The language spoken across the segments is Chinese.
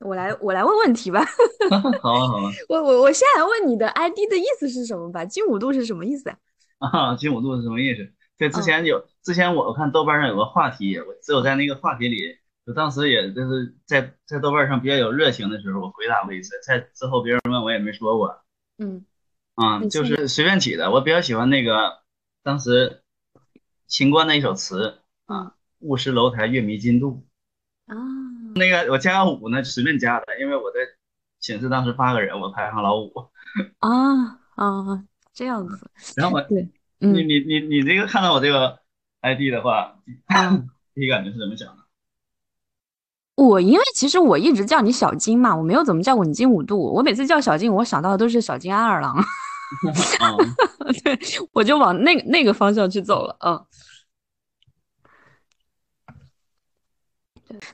我来我来问问题吧。好 啊好啊。我我我先来问你的 ID 的意思是什么吧？金五度是什么意思呀？啊，金五度是什么意思？对，之嗯前有之前我我看豆瓣上有个话题，我只有在那个话题里，就当时也就是在在豆瓣上比较有热情的时候，我回答过一次。在之后别人问我也没说过。嗯啊，就是随便起的。我比较喜欢那个当时秦观的一首词啊嗯，雾失楼台月迷津渡。啊那个我加个五呢，随便加的，因为我在寝室当时八个人，我排行老五。啊啊这样子。然后我对，你嗯你你你这个看到我这个 ID 的话，啊，第一感觉是怎么想的？我因为其实我一直叫你小金嘛，我没有怎么叫过你金五度。我每次叫小金，我想到的都是小金安二郎，啊 对，我就往那个那个方向去走了。嗯，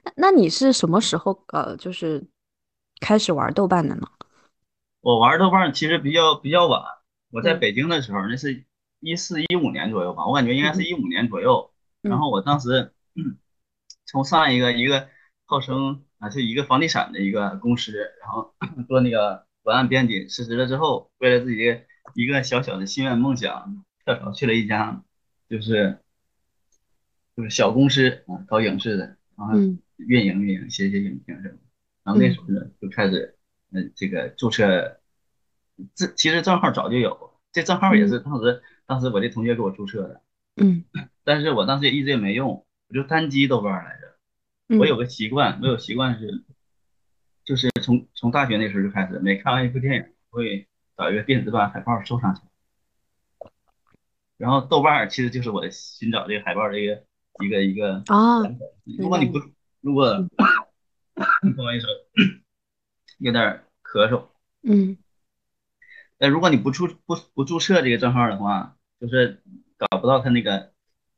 那那你是什么时候呃，就是开始玩豆瓣的呢？我玩豆瓣其实比较比较晚，我在嗯。北京的时候，那是一四一五年左右吧，我感觉应该是一五年左右。嗯然后我当时嗯从上一个一个号称啊是一个房地产的一个公司，然后 做那个文案编辑，辞职了之后，为了自己的一个小小的心愿梦想，跳槽去了一家就是就是小公司啊，搞影视的，然后嗯运营运营，写写影评什么的。然后那时候呢，就开始嗯这个注册，这其实账号早就有，这账号也是当时当时我这同学给我注册的，嗯 但是我当时也一直也没用，我就单击豆瓣来着。嗯，我有个习惯，我有习惯是，就是从从大学那时候就开始，每看完一部电影，会找一个电子版海报收藏起来。然后豆瓣儿其实就是我寻找这个海报的一个一个一个啊，如果你不，如果 不好意思，有点咳嗽。嗯那如果你不注不不注册这个账号的话，就是搞不到他那个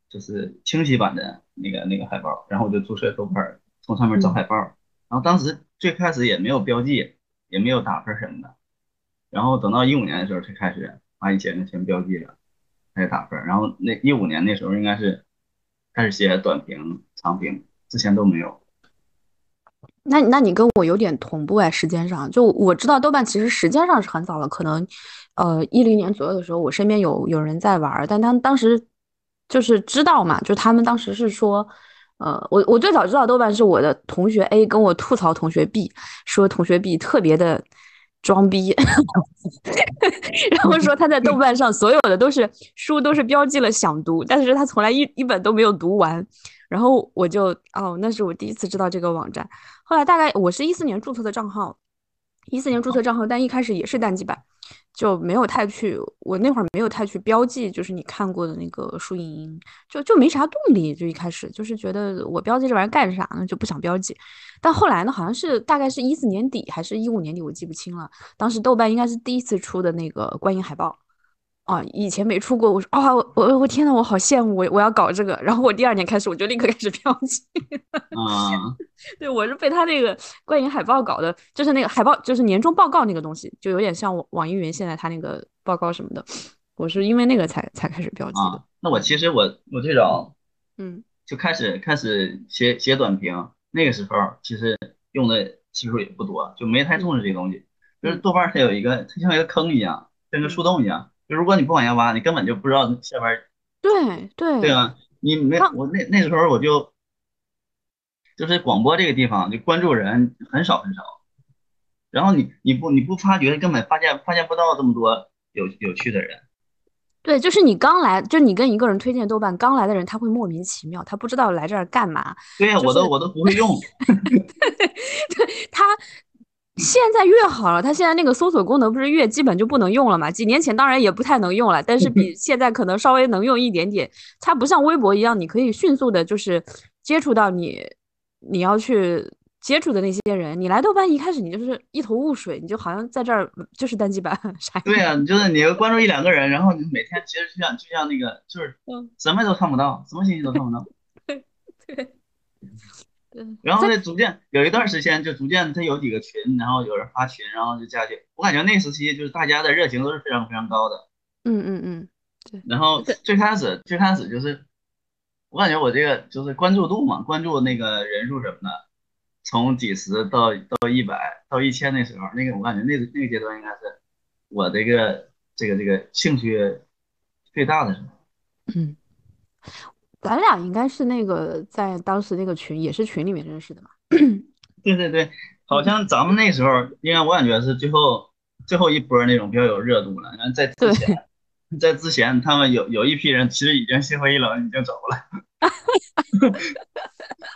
就是清晰版的那个那个海报。然后我就注册豆瓣，从上面找海报。然后当时最开始也没有标记，也没有打分什么的。然后等到一五年的时候才开始把以前的全标记了，开始打分。然后那一五年那时候应该是开始写短评、长评，之前都没有。那那你跟我有点同步哎，时间上就我知道豆瓣其实时间上是很早了，可能呃一零年左右的时候，我身边有有人在玩，但他当时就是知道嘛，就他们当时是说，呃，我我最早知道豆瓣是我的同学 A 跟我吐槽同学 B，说同学 B 特别的装逼，然后说他在豆瓣上所有的都是书都是标记了想读，但是他从来一一本都没有读完。然后我就哦，那是我第一次知道这个网站。后来大概我是一四年注册的账号，一四年注册账号，但一开始也是单机版，就没有太去，我那会儿没有太去标记，就是你看过的那个书影音，就就没啥动力，就一开始就是觉得我标记这玩意儿干啥呢，就不想标记。但后来呢，好像是大概是一四年底还是一五年底，我记不清了。当时豆瓣应该是第一次出的那个观影海报。啊，以前没出过，我说啊，我我我天呐，我好羡慕，我我要搞这个。然后我第二年开始，我就立刻开始标记。啊，对，我是被他那个观影海报搞的，就是那个海报，就是年终报告那个东西，就有点像网网易云现在他那个报告什么的。我是因为那个才才开始标记的。啊，那我其实我我最早嗯就开始开始写写短评，那个时候其实用的次数也不多，就没太重视这个东西。就是豆瓣儿它有一个，它像一个坑一样，像个树洞一样。就如果你不往下挖，你根本就不知道下边。对对对啊，你没我那那时候我就就是广播这个地方就关注人很少很少，然后你你不你不发掘，根本发现发现不到这么多有有趣的人。对，就是你刚来，就你跟一个人推荐豆瓣，刚来的人他会莫名其妙，他不知道来这儿干嘛。对呀、就是我都我都不会用。对他现在越好了，它现在那个搜索功能不是越基本就不能用了嘛？几年前当然也不太能用了，但是比现在可能稍微能用一点点。它不像微博一样，你可以迅速的，就是接触到你你要去接触的那些人。你来豆瓣一开始你就是一头雾水，你就好像在这儿就是单机版，啥对呀、就是你关注一两个人，然后你每天其实就像就像那个就是嗯什么都看不到，什么信息都看不到。对 对。然后呢，逐渐有一段时间就逐渐他有几个群，然后有人发群，然后就加去。我感觉那时期就是大家的热情都是非常非常高的。嗯嗯嗯，然后最开始最开始就是，我感觉我这个就是关注度嘛，关注那个人数什么的，从几十到到一百到一千那时候，那个我感觉那个那个阶段应该是我这个这个这个兴趣最大的时候。嗯，咱俩应该是那个在当时那个群也是群里面认识的嘛。对对对，好像咱们那时候，应该我感觉是最后最后一波那种比较有热度了。然后在之前，在之前他们有有一批人其实已经心灰意冷，已经走了，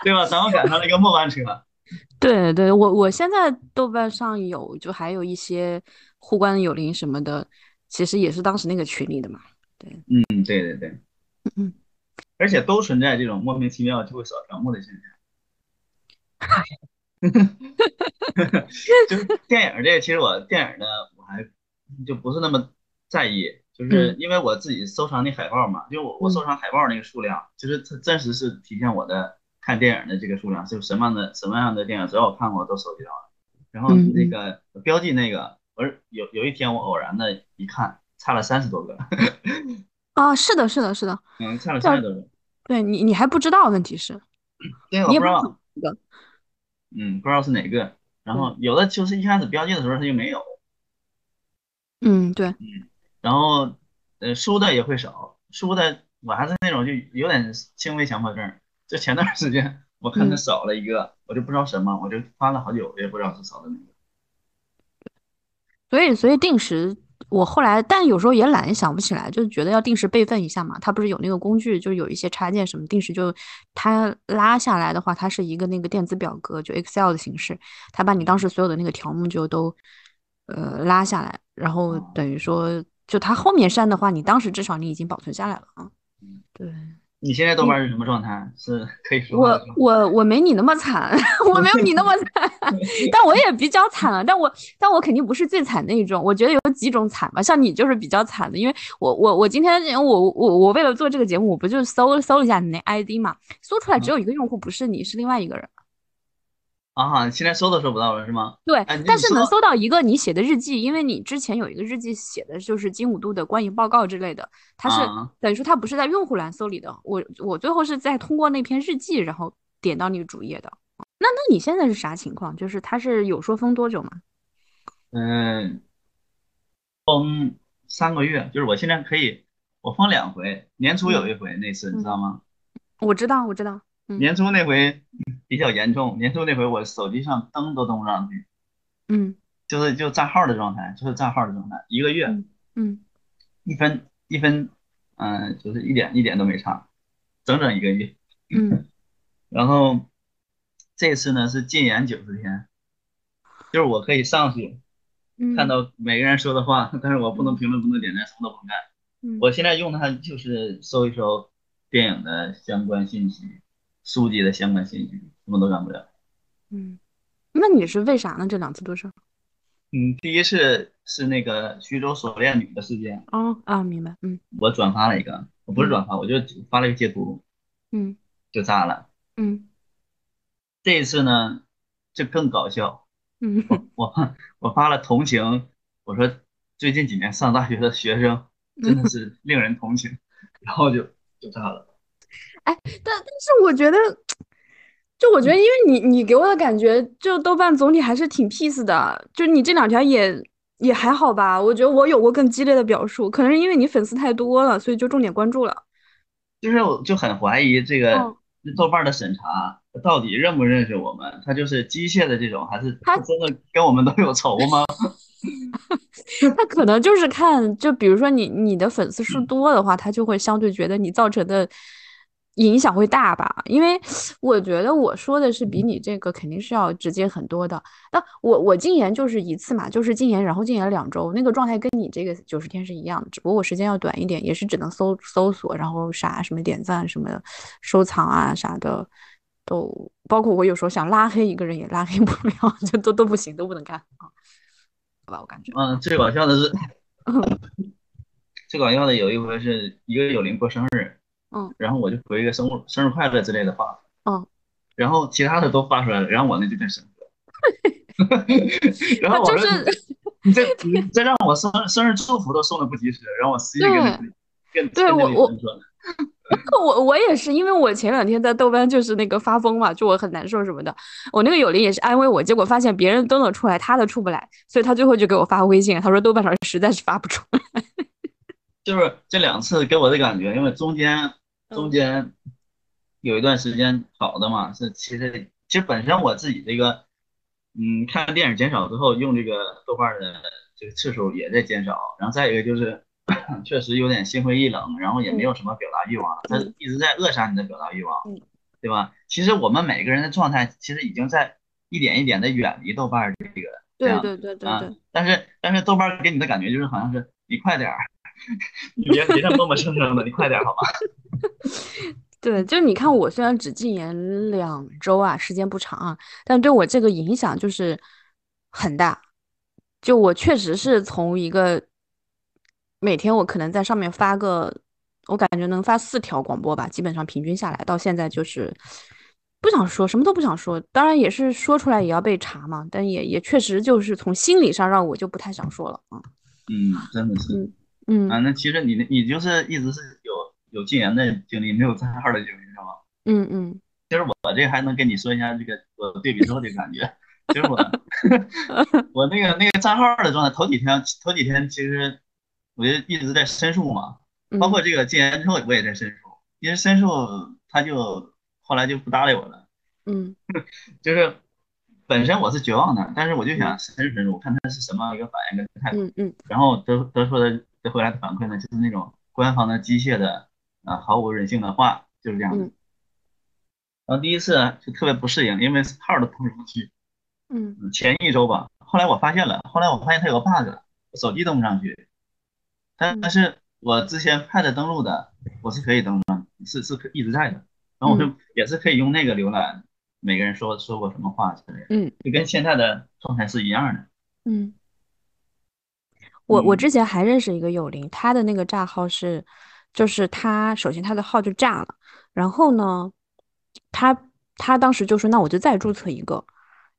对吧？咱们赶上了一个末班车。对对，我我现在豆瓣上有，就还有一些互关友邻什么的，其实也是当时那个群里的嘛。对，嗯，对对对，嗯，而且都存在这种莫名其妙就会扫条目的现象。就是电影这个，其实我电影呢，我还就不是那么在意，就是因为我自己收藏那海报嘛，就我我收藏海报那个数量，就是它真实是体现我的看电影的这个数量，就什么样的什么样的电影，只要我看过都收集到了。然后那个标记那个，我有有一天我偶然的一看，差了三十多个。啊，是的，是的，是的，嗯。对你，你还不知道，问题是，对，我不知道。嗯，不知道是哪个，然后有的就是一开始标记的时候它就没有。嗯，对。嗯，然后呃，输的也会少，输的我还是那种就有点轻微强迫症。就前段时间我看它少了一个，我就不知道什么，我就翻了好久，也不知道是少的哪个。所以，所以定时。我后来，但有时候也懒，想不起来，就觉得要定时备份一下嘛。它不是有那个工具，就有一些插件什么，定时就它拉下来的话，它是一个那个电子表格，就 Excel 的形式，它把你当时所有的那个条目就都呃拉下来，然后等于说，就它后面删的话，你当时至少你已经保存下来了啊。对。你现在豆瓣是什么状态？是可以说我我我没你那么惨，我没有你那么惨，但我也比较惨了。但我但我肯定不是最惨那一种。我觉得有几种惨吧，像你就是比较惨的，因为我我我今天我我我为了做这个节目，我不就搜搜了一下你那 ID 嘛，搜出来只有一个用户，不是你，是另外一个人。啊，现在搜都搜不到了是吗？对，但是能搜到一个你写的日记，因为你之前有一个日记写的就是金五度的观影报告之类的，它是等于说它不是在用户栏搜里的。我我最后是在通过那篇日记，然后点到你主页的。那那你现在是啥情况？就是它是有说封多久吗？嗯，封三个月，就是我现在可以我封两回，年初有一回那次你知道吗？我知道，我知道。年初那回比较严重，年初那回我手机上登都登不上去，嗯，就是就账号的状态，就是账号的状态，一个月，嗯，一分一分，嗯，就是一点一点都没差，整整一个月，嗯，然后这次呢是禁言九十天，就是我可以上去看到每个人说的话，但是我不能评论，不能点赞，什么都不能干，我现在用它就是搜一搜电影的相关信息。书籍的相关信息什么都干不了。嗯，那你是为啥呢？这两次都是？嗯，第一次是那个徐州锁链女的事件。哦啊，明白。嗯，我转发了一个，我不是转发，我就发了一个截图。嗯，就炸了。嗯，这一次呢就更搞笑。嗯，我我发了同情，我说最近几年上大学的学生真的是令人同情，然后就就炸了。哎，但但是我觉得，就我觉得，因为你你给我的感觉，就豆瓣总体还是挺 peace 的，就你这两条也也还好吧。我觉得我有过更激烈的表述，可能是因为你粉丝太多了，所以就重点关注了。就是我就很怀疑这个豆瓣的审查到底认不认识我们，他就是机械的这种，还是他真的跟我们都有仇吗？他可能就是看，就比如说你你的粉丝数多的话，他就会相对觉得你造成的。影响会大吧？因为我觉得我说的是比你这个肯定是要直接很多的。那我我禁言就是一次嘛，就是禁言，然后禁言两周，那个状态跟你这个九十天是一样的，只不过我时间要短一点，也是只能搜搜索，然后啥什么点赞什么收藏啊啥的，都包括我有时候想拉黑一个人也拉黑不了，就都都不行，都不能干啊。好吧，我感觉。嗯，最搞笑的是，最搞笑的有一回是一个友邻过生日。嗯，然后我就回一个生日生日快乐之类的话，嗯，然后其他的都发出来了，然后我那就变神了，然后我说你这你这让我生生日祝福都送的不及时，然后我私信跟跟对我我 我我也是，因为我前两天在豆瓣就是那个发疯嘛，就我很难受什么的。我那个友邻也是安慰我，结果发现别人都能出来，他的出不来，所以他最后就给我发微信，他说豆瓣上实在是发不出来。就是这两次给我的感觉，因为中间中间有一段时间好的嘛，是其实其实本身我自己这个嗯看电影减少之后，用这个豆瓣的这个次数也在减少，然后再一个就是。确实有点心灰意冷，然后也没有什么表达欲望，他一直在扼杀你的表达欲望，对吧？其实我们每个人的状态，其实已经在一点一点的远离豆瓣这个，对对对对对。但是但是豆瓣给你的感觉就是好像是你快点儿，你别别再磨磨蹭蹭的，你快点好吗？对，就是你看我虽然只禁言两周啊，时间不长啊，但对我这个影响就是很大。就我确实是从一个。每天我可能在上面发个，我感觉能发四条广播吧，基本上平均下来，到现在就是不想说什么都不想说。当然也是说出来也要被查嘛，但也也确实就是从心理上让我就不太想说了啊。嗯，真的是。嗯嗯啊，那其实你你就是一直是有有禁言的经历，没有账号的经历是吗？嗯嗯。其实我这还能跟你说一下这个我对比之后的感觉。其实我 我那个那个账号的状态，头几天头几天其实。我就一直在申诉嘛，包括这个禁言之后，我也在申诉。因为申诉，他就后来就不搭理我了。嗯，就是本身我是绝望的，但是我就想申诉申诉，看他是什么一个反应跟态度。嗯嗯。然后得得出的得回来的反馈呢，就是那种官方的机械的啊，毫无人性的话，就是这样子。然后第一次就特别不适应，因为号都登不上去。嗯。前一周吧，后来我发现了，后来我发现它有个 bug，手机登不上去。但但是我之前 Pad 登录的，我是可以登的，是是可一直在的。然后我就也是可以用那个浏览，每个人说说过什么话之类的，嗯，就跟现在的状态是一样的。嗯，我我之前还认识一个友邻，他的那个账号是，就是他首先他的号就炸了，然后呢，他他当时就说，那我就再注册一个，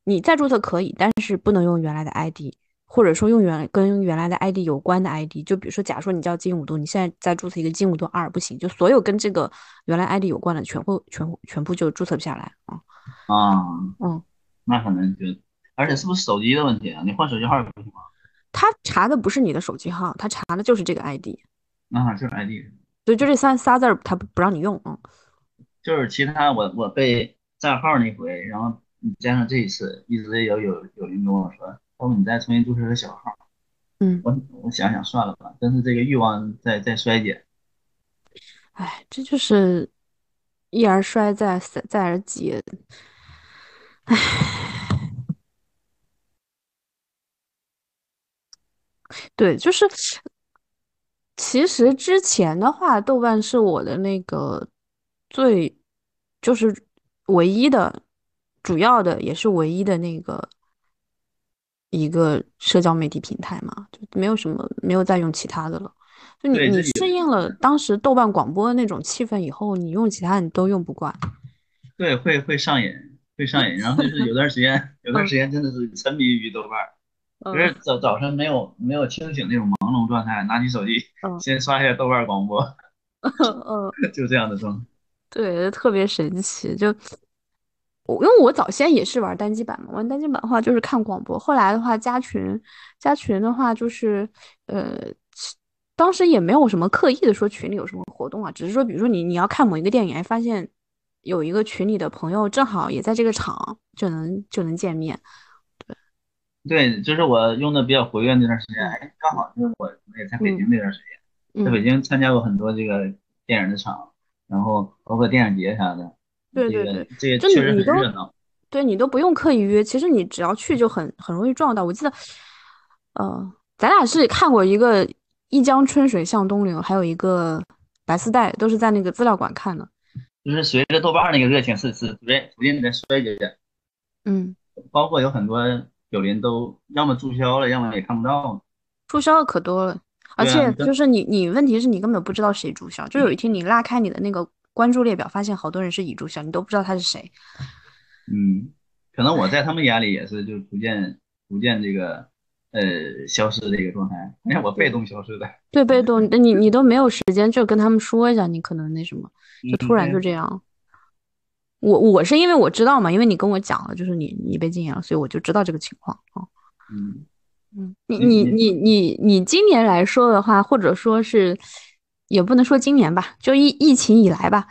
你再注册可以，但是不能用原来的 ID。或者说用原跟原来的 ID 有关的 ID，就比如说，假如说你叫金五度，你现在再注册一个金五度二不行，就所有跟这个原来 ID 有关的，全部全全部就注册不下来啊。啊，嗯，那可能就，而且是不是手机的问题啊？你换手机号不行吗？他查的不是你的手机号，他查的就是这个 ID。啊，就是 ID。对，就这三仨字儿，他不让你用啊。就是其他我我被账号那回，然后加上这一次，一直有有有人跟我说。后你再重新注册个小号，嗯，我我想想算了吧，但是这个欲望在在衰减。哎，这就是一而衰，再再而竭。哎，对，就是其实之前的话，豆瓣是我的那个最就是唯一的、主要的，也是唯一的那个。一个社交媒体平台嘛，就没有什么，没有再用其他的了。就你你适应了当时豆瓣广播的那种气氛以后，你用其他你都用不惯。对，会会上瘾，会上瘾。然后就是有段时间，有段时间真的是沉迷于豆瓣，就是早早晨没有没有清醒那种朦胧状态，拿起手机先刷一下豆瓣广播，嗯，就这样的状态。对，特别神奇，就。我因为我早先也是玩单机版嘛，玩单机版的话就是看广播，后来的话加群，加群的话就是，呃，当时也没有什么刻意的说群里有什么活动啊，只是说比如说你你要看某一个电影，哎，发现有一个群里的朋友正好也在这个场，就能就能见面。对，就是我用的比较活跃那段时间，哎，刚好就是我我也在北京那段时间，在北京参加过很多这个电影的场，然后包括电影节啥的。对对对，这就确你都热闹。对你都不用刻意约，其实你只要去就很很容易撞到。我记得，呃，咱俩是看过一个《一江春水向东流》，还有一个《白丝带》，都是在那个资料馆看的。就是随着豆瓣那个热情是是逐渐逐渐在衰减。嗯，包括有很多友邻都要么注销了，要么也看不到。注销的可多了，而且就是你你问题是你根本不知道谁注销，就有一天你拉开你的那个。关注列表发现好多人是已注销，你都不知道他是谁。嗯，可能我在他们眼里也是就逐渐逐渐这个呃消失的一个状态，因为我被动消失的。对，被动，你你都没有时间就跟他们说一下，你可能那什么。就突然就这样。我我是因为我知道嘛，因为你跟我讲了，就是你你被禁言了，所以我就知道这个情况啊。嗯嗯，你你你你你今年来说的话，或者说是也不能说今年吧，就疫疫情以来吧，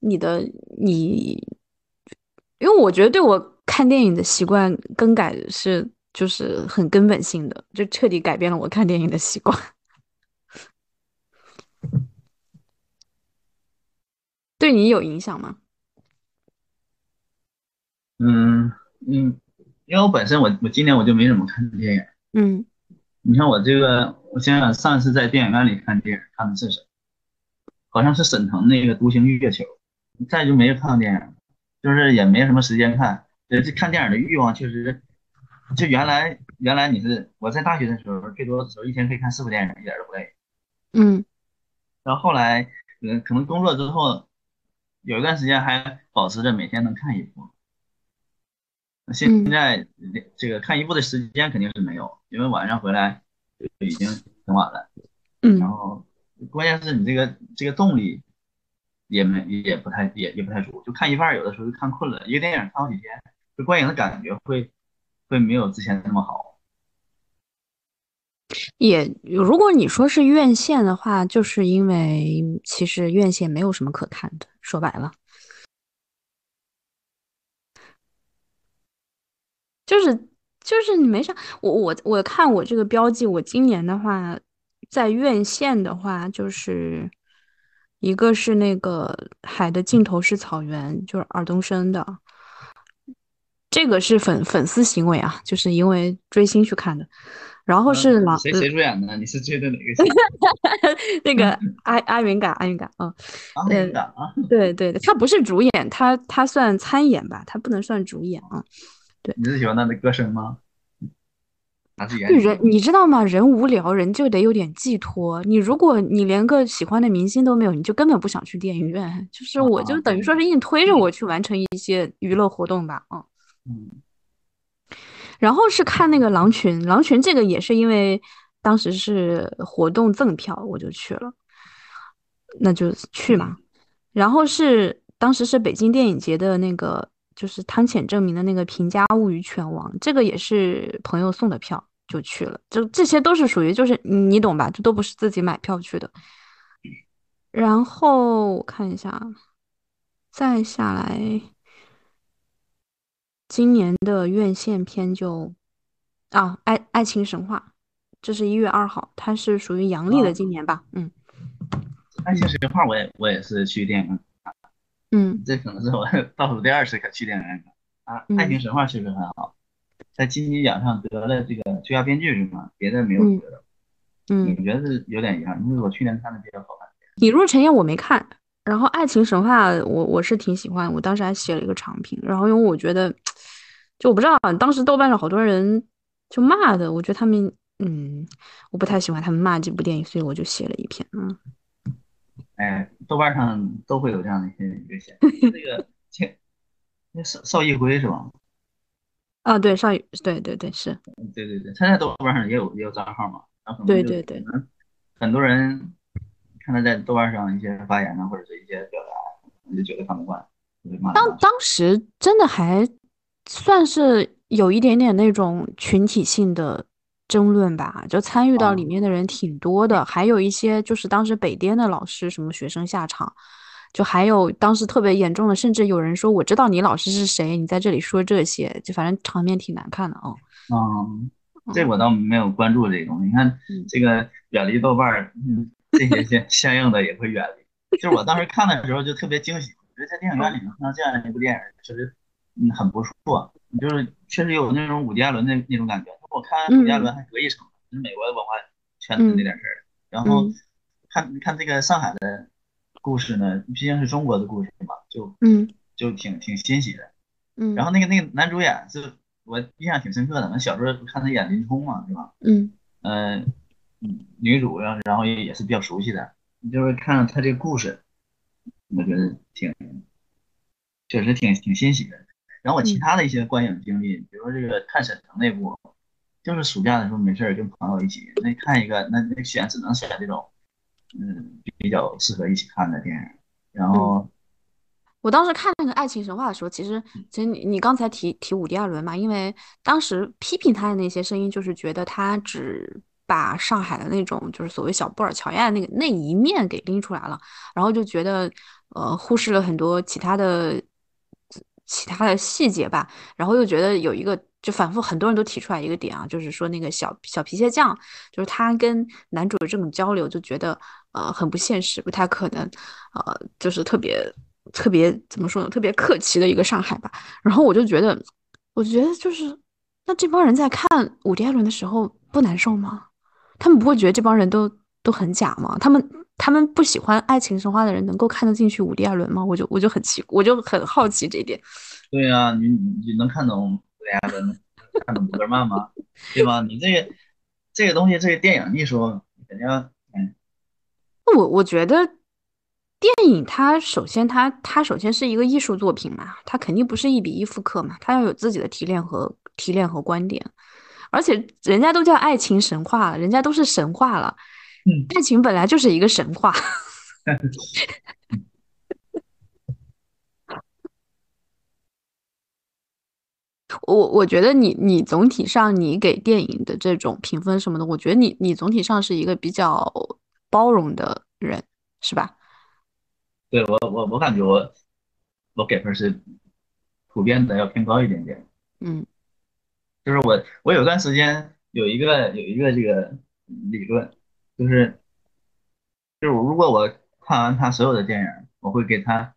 你的你，因为我觉得对我看电影的习惯更改是就是很根本性的，就彻底改变了我看电影的习惯。对你有影响吗？嗯嗯，因为我本身我我今年我就没怎么看电影。嗯，你看我这个，我想想上一次在电影院里看电影看的是什么？好像是沈腾那个《独行月球》，再就没有看过电影，就是也没什么时间看。呃，这看电影的欲望确实，就原来原来你是我在大学的时候，最多的时候一天可以看四部电影，一点都不累。嗯，然后后来，嗯，可能工作之后，有一段时间还保持着每天能看一部。现在这个看一部的时间肯定是没有，因为晚上回来就已经挺晚了。嗯，然后关键是你这个这个动力也没也不太也也不太足，就看一半有的时候就看困了。一个电影看好几天，就观影的感觉会会没有之前那么好。也如果你说是院线的话，就是因为其实院线没有什么可看的，说白了。就是就是你没啥，我我我看我这个标记，我今年的话，在院线的话，就是一个是那个《海的尽头是草原》，就是尔冬升的，这个是粉粉丝行为啊，就是因为追星去看的。然后是狼谁谁 主演的？你是追的哪个？那个 阿阿云嘎，阿云嘎，嗯，阿云嘎啊，对对对，他不是主演，他他算参演吧，他不能算主演啊。你是喜欢他的歌声吗？人？你知道吗？人无聊，人就得有点寄托。你如果你连个喜欢的明星都没有，你就根本不想去电影院。就是我，就等于说是硬推着我去完成一些娱乐活动吧。嗯嗯。然后是看那个《狼群》，《狼群》这个也是因为当时是活动赠票，我就去了。那就去嘛。然后是当时是北京电影节的那个。就是汤浅证明的那个《平家物语犬王》，这个也是朋友送的票，就去了。就这些都是属于，就是你懂吧？这都不是自己买票去的。然后我看一下，再下来，今年的院线片就啊，《爱爱情神话》，这是一月二号，它是属于阳历的今年吧？嗯，《爱情神话》我也我也是去电影。嗯，这可能是我 倒数第二次去电影院啊。《爱情神话》确实很好，在金鸡奖上得了这个最佳编剧是吗？别的没有得的。嗯，我觉得是有点遗憾，因为我去年看的比较好看。你若尘烟我没看，然后《爱情神话》我我是挺喜欢，我当时还写了一个长评。然后因为我觉得，就我不知道，当时豆瓣上好多人就骂的，我觉得他们嗯，我不太喜欢他们骂这部电影，所以我就写了一篇嗯。哎，豆瓣上都会有这样的一些留言。那个，那邵邵艺辉是吧？啊，对，邵艺，对对对，是。对对对，他在豆瓣上也有也有账号嘛，然后对对对，很多人看他在豆瓣上一些发言啊，或者是一些表达，就觉得看不惯，当当时真的还算是有一点点那种群体性的。争论吧，就参与到里面的人挺多的，还有一些就是当时北电的老师，什么学生下场，就还有当时特别严重的，甚至有人说我知道你老师是谁，你在这里说这些，就反正场面挺难看的啊。嗯，这我倒没有关注这个东西。你看这个远离豆瓣儿，这些相 相应的也会远离。就是我当时看的时候就特别惊喜，我觉得在电影院里能看到这样的一部电影，确实嗯很不错，就是确实有那种伍迪艾伦那那种感觉。我看伍迪艾伦还隔一层，是美国的文化圈子那点事儿。然后看看这个上海的故事呢，毕竟是中国的故事嘛，就嗯，就挺挺欣喜的。嗯，然后那个那个男主演是我印象挺深刻的，我小时候看他演林冲嘛，是吧？嗯，呃，女主然后然后也也是比较熟悉的，就是看他这个故事，我觉得挺确实挺挺欣喜的。然后我其他的一些观影经历，比如说这个看沈腾那部。就是暑假的时候没事儿跟朋友一起那看一个那那选只能选这种，嗯比较适合一起看的电影。然后我当时看那个《爱情神话》的时候，其实其实你你刚才提提伍迪·艾伦嘛，因为当时批评他的那些声音，就是觉得他只把上海的那种就是所谓小布尔乔亚那个那一面给拎出来了，然后就觉得呃忽视了很多其他的其他的细节吧，然后又觉得有一个就反复很多人都提出来一个点啊，就是说那个小小皮鞋匠，就是他跟男主的这种交流，就觉得呃很不现实，不太可能，呃就是特别。特别怎么说呢？特别客气的一个上海吧。然后我就觉得，我觉得就是，那这帮人在看伍迪·艾伦的时候不难受吗？他们不会觉得这帮人都都很假吗？他们他们不喜欢爱情神话的人能够看得进去伍迪·艾伦吗？我就我就很奇，我就很好奇这一点。对呀，你你能看懂伍迪·艾伦，看懂博格曼吗？对吧？你这个这个东西，这个电影艺术肯定，嗯，我我觉得。电影它首先它它首先是一个艺术作品嘛，它肯定不是一比一复刻嘛，它要有自己的提炼和提炼和观点，而且人家都叫爱情神话了，人家都是神话了，嗯，爱情本来就是一个神话。我我觉得你你总体上你给电影的这种评分什么的，我觉得你你总体上是一个比较包容的人，是吧？对我我我感觉我我给分是普遍的要偏高一点点，嗯，就是我我有段时间有一个有一个这个理论，就是就是如果我看完他所有的电影，我会给他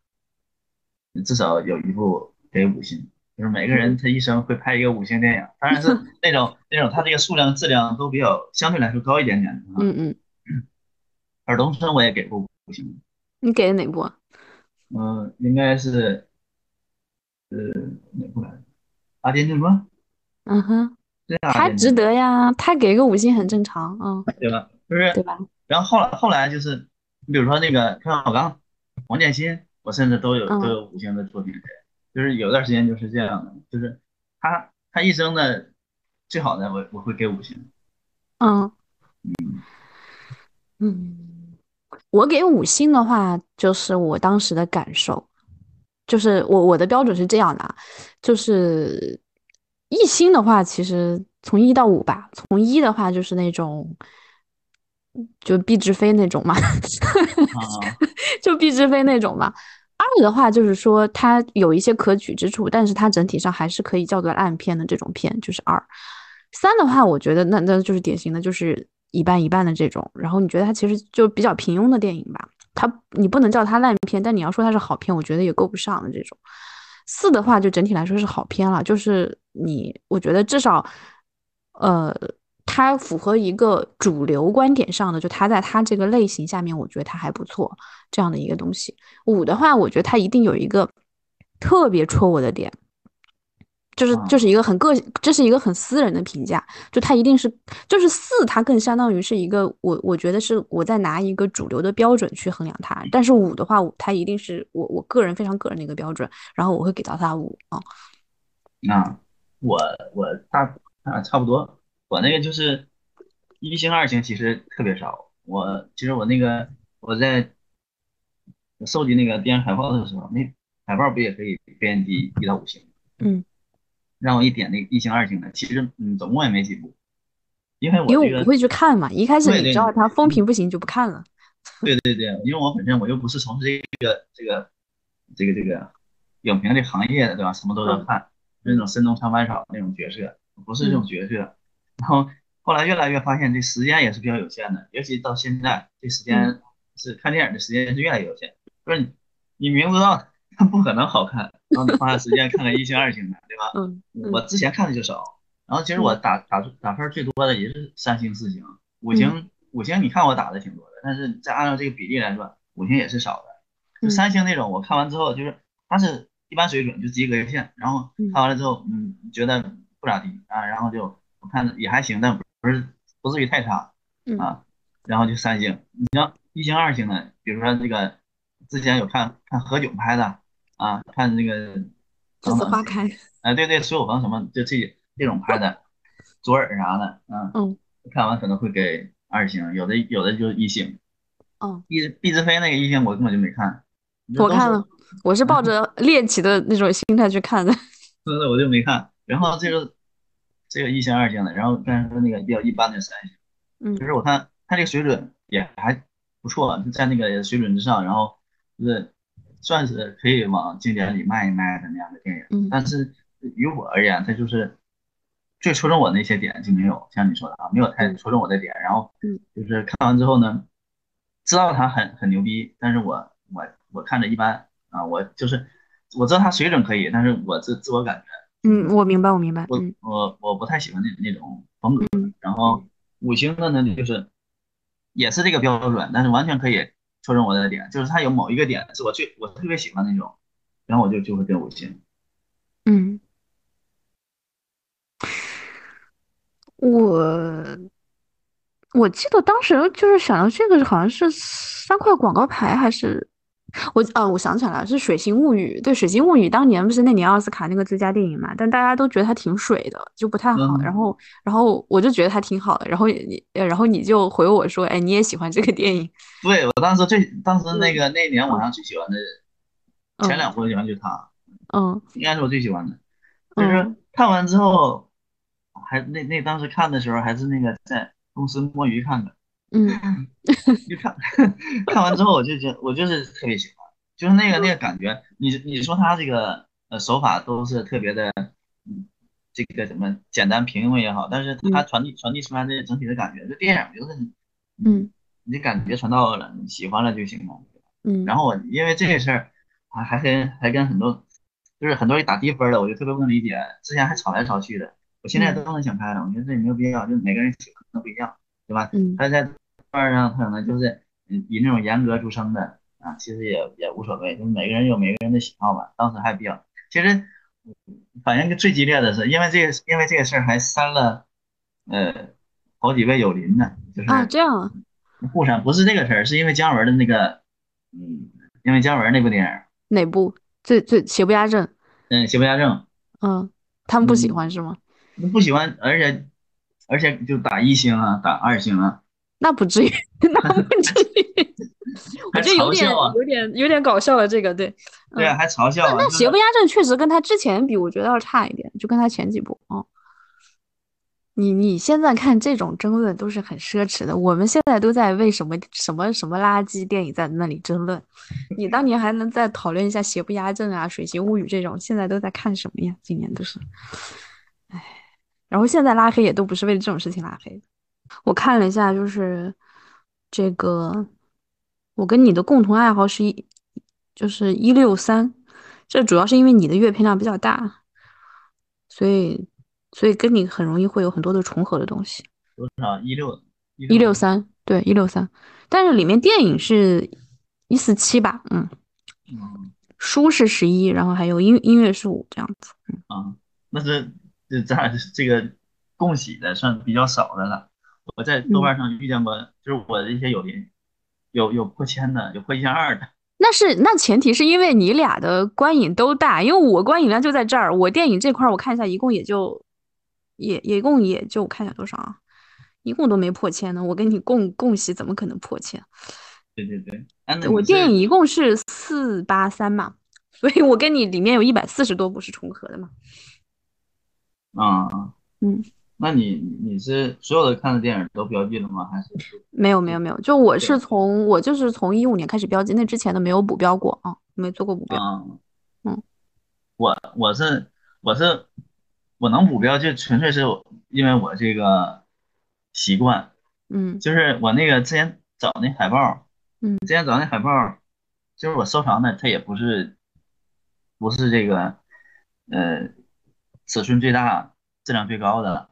至少有一部给五星，就是每个人他一生会拍一个五星电影，当然是那种那种他这个数量质量都比较相对来说高一点点的，嗯嗯，尔冬升我也给过五星。你给的哪部？嗯，应该是，呃，哪部来着？《阿甘正传》。嗯哼，对啊，他值得呀，他给个五星很正常，啊，对吧？就是，对吧？然后后来后来就是，你比如说那个看我刚王建新，我甚至都有都有五星的作品给，就是有段时间就是这样的，就是他他一生的最好的我我会给五星。嗯嗯嗯。我给五星的话，就是我当时的感受，就是我我的标准是这样的，就是一星的话，其实从一到五吧，从一的话就是那种，就毕志飞那种嘛，就毕志飞那种嘛。二的话就是说它有一些可取之处，但是它整体上还是可以叫做烂片的这种片，就是二。三的话，我觉得那那就是典型的，就是。一半一半的这种，然后你觉得它其实就比较平庸的电影吧？它你不能叫它烂片，但你要说它是好片，我觉得也够不上的这种。四的话，就整体来说是好片了，就是你，我觉得至少，呃，它符合一个主流观点上的，就它在它这个类型下面，我觉得它还不错这样的一个东西。五的话，我觉得它一定有一个特别戳我的点。就是就是一个很个，这是一个很私人的评价，就他一定是，就是四，它更相当于是一个我我觉得是我在拿一个主流的标准去衡量它，但是五的话，它一定是我我个人非常个人的一个标准，然后我会给到它五啊。那我我大啊差不多，我那个就是一星二星其实特别少，我其实我那个我在收集那个电影海报的时候，那海报不也可以编辑一到五星？嗯。让我一点那个一星二星的，其实嗯，总共也没几部，因为我因为我不会去看嘛，一开始你知道它风评不行就不看了。对对对，因为我本身我又不是从事这个这个这个这个影评这行业的，对吧？什么都要看，那种深冬长白草那种角色，不是这种角色。然后后来越来越发现这时间也是比较有限的，尤其到现在这时间是看电影的时间是越来越有限，不是你你明知道它不可能好看。然后你花下时间看看一星二星的，对吧？嗯，我之前看的就少，然后其实我打打打分最多的也是三星四星，五星五星你看我打的挺多的，但是再按照这个比例来说，五星也是少的。就三星那种，我看完之后就是它是一般水准，就及格线。然后看完了之后，嗯，觉得不咋地啊，然后就我看也还行，但不是不至于太差啊。然后就三星，你像一星二星的，比如说这个之前有看看何炅拍的。啊，看那个栀子花开，啊，对对，苏有朋什么，就这这种拍的，左耳啥的，嗯嗯，看完可能会给二星，有的有的就一星，嗯，毕毕志飞那个一星我根本就没看，我看了，我是抱着猎奇的那种心态去看的。对对，我就没看。然后这个这个一星二星的，然后刚才说那个比较一般的三星，嗯，就是我看他这个水准也还不错，就在那个水准之上，然后就是算是可以往经典里卖一卖的那样的电影。嗯，但是于我而言，它就是最戳中我那些点就没有像你说的啊，没有太戳中我的点。然后，嗯，就是看完之后呢，知道他很很牛逼，但是我我我看着一般啊，我就是我知道他水准可以，但是我自自我感觉，嗯，我明白，我明白，我我我不太喜欢那那种风格。然后五星的呢，就是也是这个标准，但是完全可以戳中我的点，就是它有某一个点是我最我特别喜欢那种，然后我就就会给五星。嗯。我我记得当时就是想到这个好像是三块广告牌还是我啊，我想起来了，是《水形物语》。对，《水形物语》当年不是那年奥斯卡那个最佳电影嘛？但大家都觉得它挺水的，就不太好。然后，然后我就觉得它挺好的。然后你，然后你就回我说：“哎，你也喜欢这个电影？” 对我当时最当时那个那年晚上最喜欢的前两部喜欢就是它，嗯，应该是我最喜欢的。就是看完之后。还那那当时看的时候还是那个在公司摸鱼看的，嗯，就看 看完之后我就觉我就是特别喜欢，就是那个那个感觉，你你说他这个呃手法都是特别的，嗯，这个什么简单平庸也好，但是他传递传递出来的整体的感觉，这电影就是，嗯，你感觉传到了，你喜欢了就行了，嗯，然后我因为这个事儿，还还跟还跟很多就是很多人打低分的，我就特别不能理解，之前还吵来吵去的。我现在都能想开了，我觉得这也没有必要，就每个人喜欢都不一样，对吧？嗯，他在段上他可能就是以那种严格著称的啊，其实也也无所谓，就是每个人有每个人的喜好吧。当时还比较，其实反应最激烈的是，因为这个因为这个事儿还删了呃好几位友邻呢，就是啊这样啊，互删不是这个事儿，是因为姜文的那个嗯，因为姜文那部电影哪部最最邪不压正？嗯，邪不压正。嗯，他们不喜欢是吗？不喜欢，而且而且就打一星啊，打二星啊，那不至于，那不至于，我觉得有点有点有点搞笑了。这个对，对啊，还嘲笑。那邪不压正确实跟他之前比，我觉得要差一点，就跟他前几部啊。你你现在看这种争论都是很奢侈的，我们现在都在为什么什么什么垃圾电影在那里争论。你当年还能再讨论一下邪不压正啊、水形物语这种，现在都在看什么呀？今年都是，唉。然后现在拉黑也都不是为了这种事情拉黑的。我看了一下，就是这个，我跟你的共同爱好是一，就是一六三，这主要是因为你的阅片量比较大，所以所以跟你很容易会有很多的重合的东西。多少？一六一六三，对，一六三。但是里面电影是一四七吧？嗯，书是十一，然后还有音音乐是五这样子。嗯啊，那是。这咱俩这个共喜的算比较少的了。我在豆瓣上遇见过，就是我的一些友邻，有有破千的，有破一千二的。那是那前提是因为你俩的观影都大，因为我观影量就在这儿。我电影这块我看一下，一共也就也也一共也就看一下多少啊？一共都没破千呢。我跟你共共喜怎么可能破千？对对对，我电影一共是四八三嘛，所以我跟你里面有一百四十多部是重合的嘛。啊，嗯，那你你是所有的看的电影都标记了吗？还是没有没有没有，就我是从我就是从一五年开始标记，那之前的没有补标过啊，没做过补标。嗯，我我是我是我能补标，就纯粹是因为我这个习惯，嗯，就是我那个之前找那海报，嗯，之前找那海报，就是我收藏的，它也不是不是这个，呃。尺寸最大、质量最高的。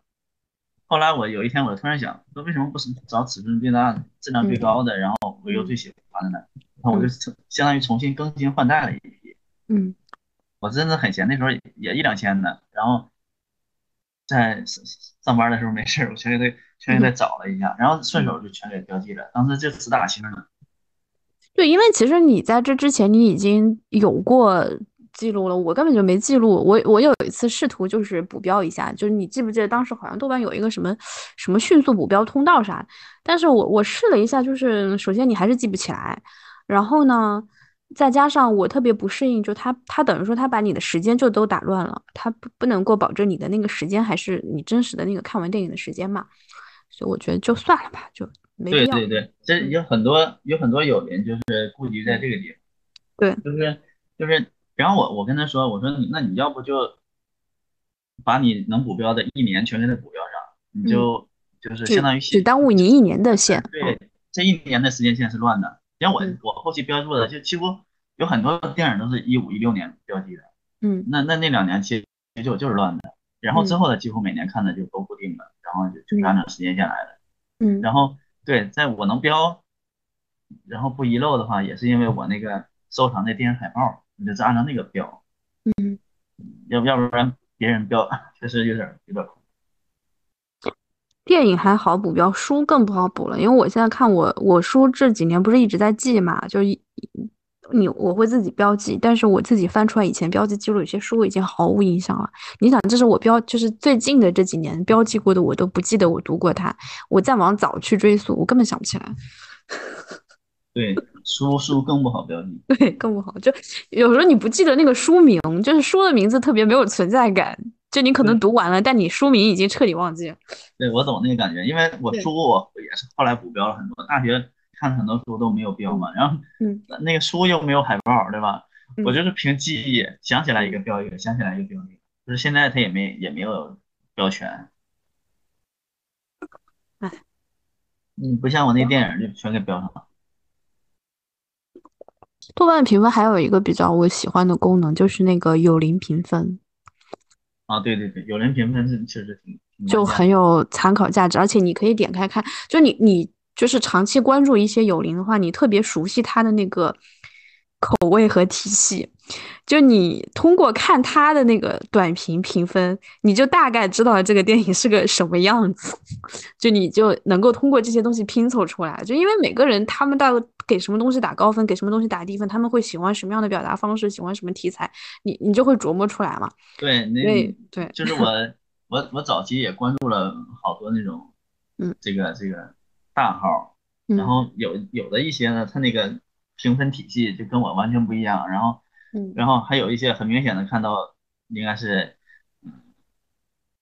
后来我有一天，我突然想，说为什么不是找尺寸最大、质量最高的，然后我又最喜欢的呢？然后我就相当于重新更新换代了一批。嗯，我真的很闲，那时候也一两千呢，然后在上班的时候没事，我全给他全给他找了一下，然后顺手就全给标记了。当时就只打星了。对，因为其实你在这之前，你已经有过。记录了，我根本就没记录。我我有一次试图就是补标一下，就是你记不记得当时好像豆瓣有一个什么什么迅速补标通道啥？但是我我试了一下，就是首先你还是记不起来，然后呢，再加上我特别不适应，就他他等于说他把你的时间就都打乱了，他不不能够保证你的那个时间还是你真实的那个看完电影的时间嘛，所以我觉得就算了吧，就没必要。对对对，这有很多有很多友人就是顾及在这个地方，对，就是就是，然后我我跟他说，我说你那你要不就把你能补标的一年全给他补标上，你就就是相当于只耽误你一年的线。对，这一年的时间线是乱的。像我我后期标注的就几乎有很多电影都是一五一六年标记的，嗯，那那那两年其实就就是乱的，然后之后的几乎每年看的就都固定的，然后就就是按照时间线来的，嗯，然后对，在我能标，然后不遗漏的话，也是因为我那个收藏的电影海报，你就是按照那个标，嗯，要不要不然别人标确实有点有点。电影还好补标，书更不好补了。因为我现在看我我书这几年不是一直在记嘛，就你我会自己标记，但是我自己翻出来以前标记记录，有些书已经毫无印象了。你想，这是我标，就是最近的这几年标记过的，我都不记得我读过它。我再往早去追溯，我根本想不起来。对，书书更不好标记。对，更不好。就有时候你不记得那个书名，就是书的名字特别没有存在感。就你可能读完了，但你书名已经彻底忘记了。对，我懂那个感觉，因为我书我也是后来补标了很多，大学看很多书都没有标嘛，然后嗯，那个书又没有海报，对吧？我就是凭记忆想起来一个标一个，想起来一个标一个，就是现在它也没也没有标全。哎，嗯，不像我那电影就全给标上了。豆瓣评分还有一个比较我喜欢的功能，就是那个有零评分。啊，对对对，有零评分是确实挺就很有参考价值，而且你可以点开看，就你你就是长期关注一些有零的话，你特别熟悉他的那个口味和体系。就你通过看他的那个短评评分，你就大概知道这个电影是个什么样子，就你就能够通过这些东西拼凑出来。就因为每个人他们到给什么东西打高分，给什么东西打低分，他们会喜欢什么样的表达方式，喜欢什么题材，你你就会琢磨出来嘛。对，对对，就是我我我早期也关注了好多那种，嗯，这个这个大号，然后有有的一些呢，他那个评分体系就跟我完全不一样，然后。嗯，然后还有一些很明显的看到，应该是，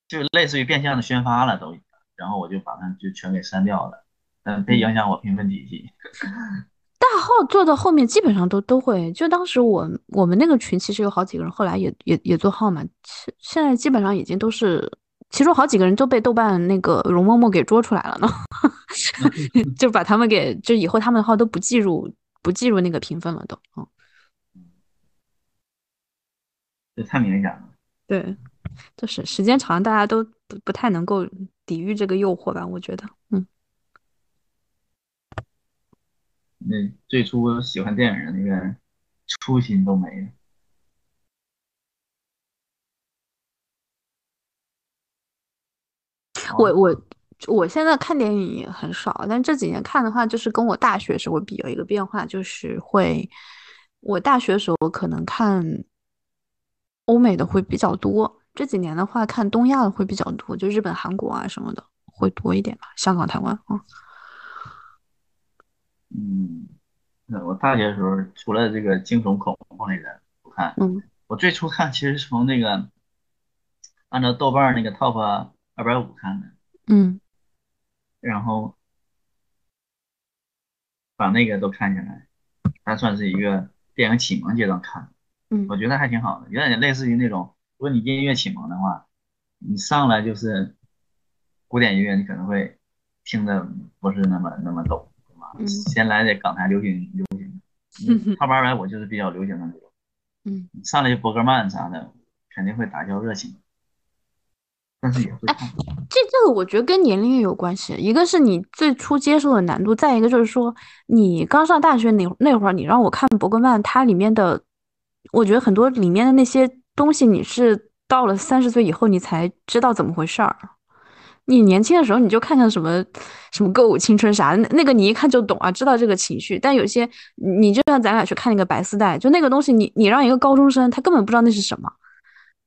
就类似于变相的宣发了都，然后我就把它就全给删掉了，嗯，别影响我评分体系。大号做到后面基本上都都会，就当时我我们那个群其实有好几个人，后来也也也做号嘛，现现在基本上已经都是，其中好几个人都被豆瓣那个容嬷嬷给捉出来了呢，就把他们给就以后他们的号都不计入不计入那个评分了都，嗯。这太敏感了，对，就是时间长，大家都不不太能够抵御这个诱惑吧？我觉得，嗯。那最初喜欢电影的那个初心都没了。我我我现在看电影也很少，但这几年看的话，就是跟我大学时候比有一个变化，就是会，我大学时候可能看。欧美的会比较多，这几年的话看东亚的会比较多，就日本、韩国啊什么的会多一点吧。香港、台湾啊。嗯，那我大学的时候除了这个惊悚恐怖类的不看，嗯，我最初看其实是从那个按照豆瓣那个 Top 二百五看的，嗯，然后把那个都看下来，它算是一个电影启蒙阶段看。嗯，我觉得还挺好的，有点类似于那种，如果你音乐启蒙的话，你上来就是古典音乐，你可能会听的不是那么那么懂，对吧？先来点港台流行流行，他玩来我就是比较流行的那种，嗯，上来就伯格曼啥的，肯定会打消热情，但是也会哎。这这个我觉得跟年龄也有关系，一个是你最初接受的难度，再一个就是说你刚上大学那那会儿，你让我看伯格曼，它里面的。我觉得很多里面的那些东西，你是到了三十岁以后，你才知道怎么回事儿。你年轻的时候，你就看看什么什么歌舞青春啥的，那那个你一看就懂啊，知道这个情绪。但有些你就像咱俩去看那个白丝带，就那个东西，你你让一个高中生，他根本不知道那是什么。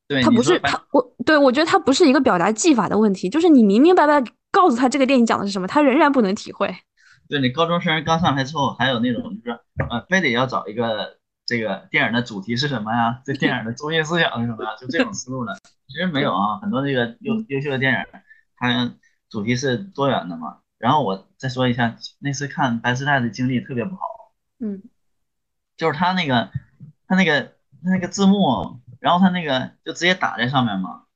对，他不是他，我对我觉得他不是一个表达技法的问题，就是你明明白白告诉他这个电影讲的是什么，他仍然不能体会。对你高中生刚上来之后，还有那种就是呃，非得要找一个。这个电影的主题是什么呀？这电影的中心思想是什么呀？就这种思路的。其实没有啊，很多这个优优秀的电影，它主题是多元的嘛。然后我再说一下，那次看《白丝带》的经历特别不好。嗯，就是他那个他那个他那个字幕，然后他那个就直接打在上面嘛，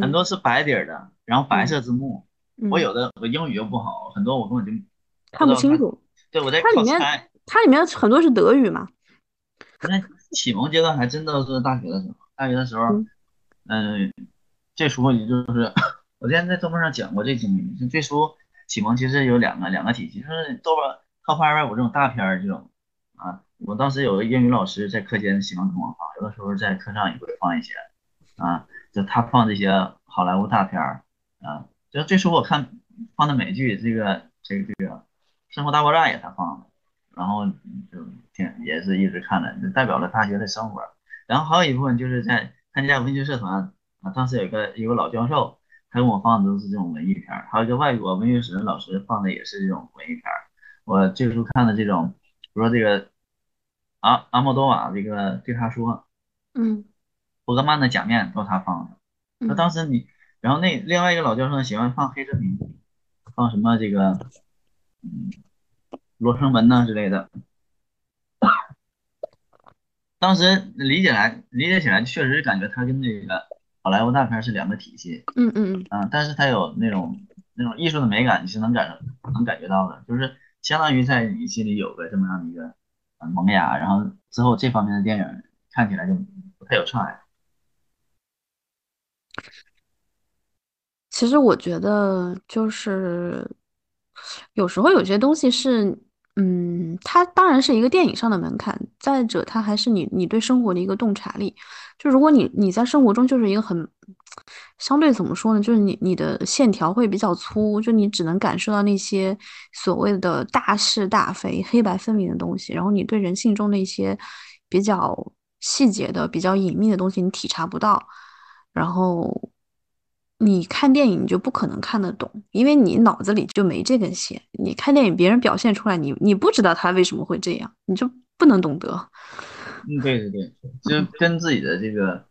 很多是白底儿的，然后白色字幕。我有的我英语又不好，很多我根本就看不清楚。对，我在它里面。它里面很多是德语嘛。那启蒙阶段还真的是大学的时候，大学的时候，嗯，这书也就是我之前在豆瓣上讲过这经历。就最初启蒙其实有两个两个体系，就是豆瓣 top 二百五这种大片儿这种啊。我当时有个英语老师在课间喜欢跟我放，有的时候在课上也会放一些啊，就他放这些好莱坞大片儿啊。就最初我看放的美剧，这个这个这个《生活大爆炸》也他放的。然后就挺也是一直看的，就代表了大学的生活。然后还有一部分就是在参加文学社团啊，当时有个一个老教授，他给我放的都是这种文艺片儿，还有一个外国文学史的老师放的也是这种文艺片儿。我这个时候看的这种，比如说这个阿阿莫多瓦这个对他说，嗯，伯格曼的假面都是他放的。那当时你，然后那另外一个老教授喜欢放黑泽明，放什么这个，嗯。罗生门呐之类的，当时理解来理解起来，确实感觉他跟那个好莱坞大片是两个体系。嗯嗯嗯。啊，但是它有那种那种艺术的美感，你是能感能感觉到的，就是相当于在你心里有个这么样的一个萌芽，然后之后这方面的电影看起来就不太有障碍。其实我觉得就是有时候有些东西是。嗯，它当然是一个电影上的门槛。再者，它还是你你对生活的一个洞察力。就如果你你在生活中就是一个很相对怎么说呢？就是你你的线条会比较粗，就你只能感受到那些所谓的大是大非、黑白分明的东西。然后你对人性中的一些比较细节的、比较隐秘的东西，你体察不到。然后。你看电影你就不可能看得懂，因为你脑子里就没这根弦。你看电影，别人表现出来，你你不知道他为什么会这样，你就不能懂得。嗯，对对对，就跟自己的这个，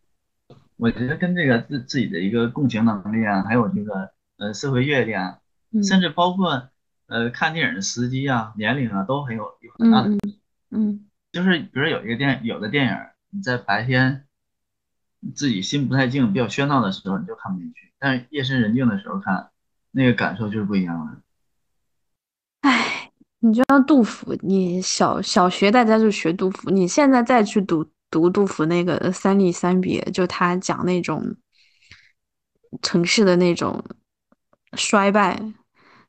我觉得跟这个自自己的一个共情能力啊，还有这个呃社会阅历啊，甚至包括呃看电影的时机啊、年龄啊，都很有有很大的。嗯。就是比如有一个电有的电影，你在白天自己心不太静、比较喧闹的时候，你就看不进去。但是夜深人静的时候看，那个感受就是不一样的。哎，你就像杜甫，你小小学大家就学杜甫，你现在再去读读杜甫那个《三吏三别》，就他讲那种城市的那种衰败，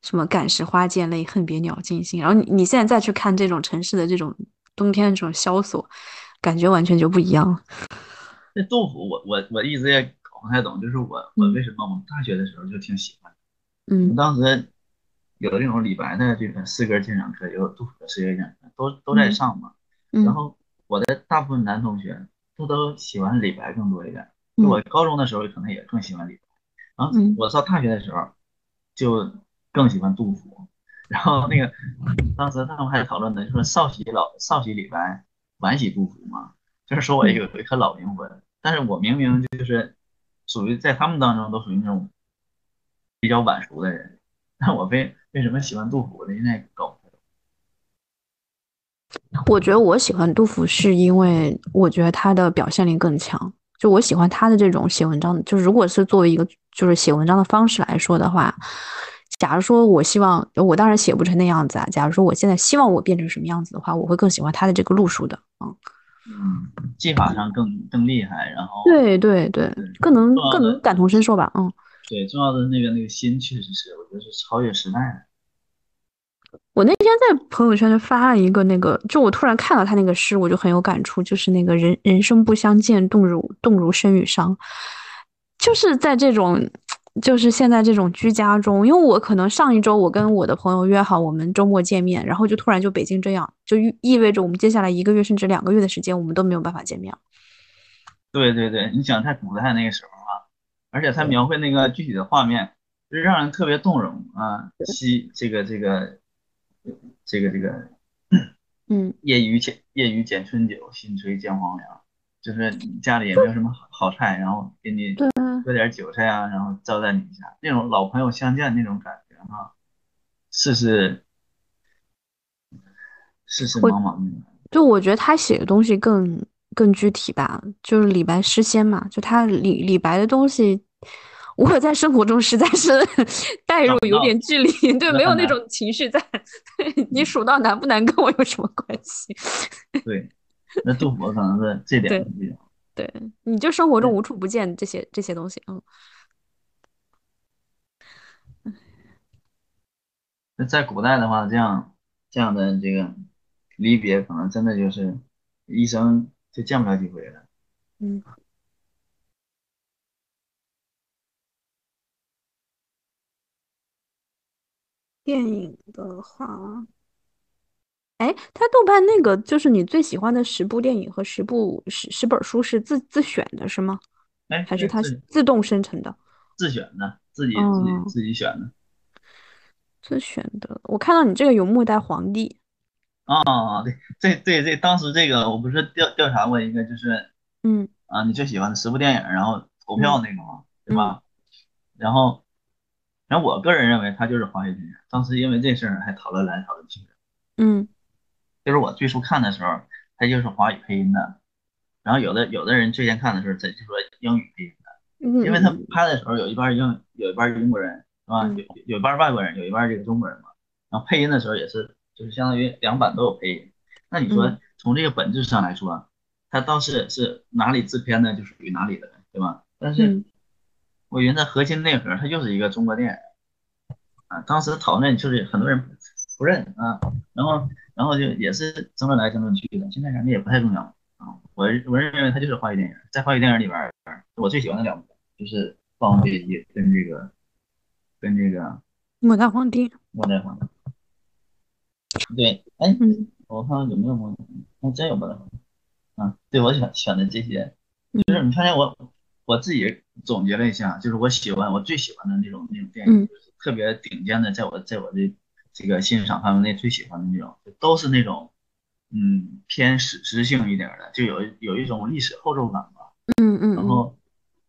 什么感时花溅泪，恨别鸟惊心。然后你你现在再去看这种城市的这种冬天的这种萧索，感觉完全就不一样了。那杜甫，我我我一直也。不太懂，就是我我为什么我们大学的时候就挺喜欢，嗯，当时有这种李白的这个诗歌鉴赏课，有杜甫的诗歌鉴赏课，都都在上嘛。然后我的大部分男同学都都喜欢李白更多一点，我高中的时候可能也更喜欢李白，然后我上大学的时候就更喜欢杜甫。然后那个当时他们还讨论呢，就说少喜老少喜李白，晚喜杜甫嘛，就是说我有有一颗老灵魂，但是我明明就是。属于在他们当中都属于那种比较晚熟的人，那我为为什么喜欢杜甫呢？现在搞不懂。我觉得我喜欢杜甫是因为我觉得他的表现力更强。就我喜欢他的这种写文章，就是如果是作为一个就是写文章的方式来说的话，假如说我希望我当然写不成那样子啊。假如说我现在希望我变成什么样子的话，我会更喜欢他的这个路数的嗯。嗯，技法上更更厉害，然后对对对，更能更能感同身受吧，嗯，对，重要的那个那个心确实是，我觉得是超越时代的。我那天在朋友圈就发了一个那个，就我突然看到他那个诗，我就很有感触，就是那个人人生不相见，动如动如身与伤，就是在这种。就是现在这种居家中，因为我可能上一周我跟我的朋友约好我们周末见面，然后就突然就北京这样，就意意味着我们接下来一个月甚至两个月的时间，我们都没有办法见面。对对对，你想太古代那个时候啊，而且他描绘那个具体的画面，就让人特别动容啊，西这个这个这个这个嗯，夜雨剪夜雨剪春酒，新炊见黄粱。就是家里也没有什么好好菜，然后给你对，搁点韭菜啊，然后招待你一下，那种老朋友相见那种感觉哈，世事世事我茫茫那种。就我觉得他写的东西更更具体吧，就是李白诗仙嘛，就他李李白的东西，我在生活中实在是 代入有点距离，对，没有那种情绪在。对你数到难不难跟我有什么关系？对，那杜甫可能是这点对比较对，你就生活中无处不见这些这些东西，嗯那在古代的话，这样这样的这个离别，可能真的就是一生就见不了几回了。嗯。电影的话，哎，他豆瓣那个就是你最喜欢的十部电影和十部十十本书是自自选的是吗？哎，还是它对自自动生成的？自选的，自己自己哦，自己选的。自选的。我看到你这个有末代皇帝，啊，对，这对这当时这个我不是调调查过一个，就是嗯啊，你最喜欢的十部电影，然后投票嗯那个嘛，对嗯吧？然后，然后我个人认为他就是华语电影。当时因为这事儿还讨论来讨论去的，嗯就是我最初看的时候，它就是华语配音的，然后有的有的人最先看的时候，他就说英语配音的，嗯因为他嗯拍的时候有一半儿英，有一半儿英国人，是吧？嗯有有一半外国人，有一半这个中国人嘛。然后配音的时候也是，就是相当于两版都有配音。那你说嗯从这个本质上来说，它倒是是哪里制片的，就属于哪里的，对吧？但是嗯我觉得核心内核它就是一个中国电影啊。当时讨论就是很多人不认啊，然后然后就也是争论来争论去的，现在感觉也不太重要啊。我我认为它就是华语电影，在华语电影里边，我最喜欢的两部就是《霸王别姬》跟这个跟这个末代皇帝，《末代皇帝》。对，哎，嗯我看看有没有还真有末代皇帝啊。对，我选选的这些，就是嗯你发现我我自己总结了一下，就是我喜欢我最喜欢的那种那种电影，特别顶尖的，在我在我的这个欣赏范围内最喜欢的那种，都是那种嗯偏史诗性一点的，就有有一种历史厚重感吧。嗯嗯嗯，然后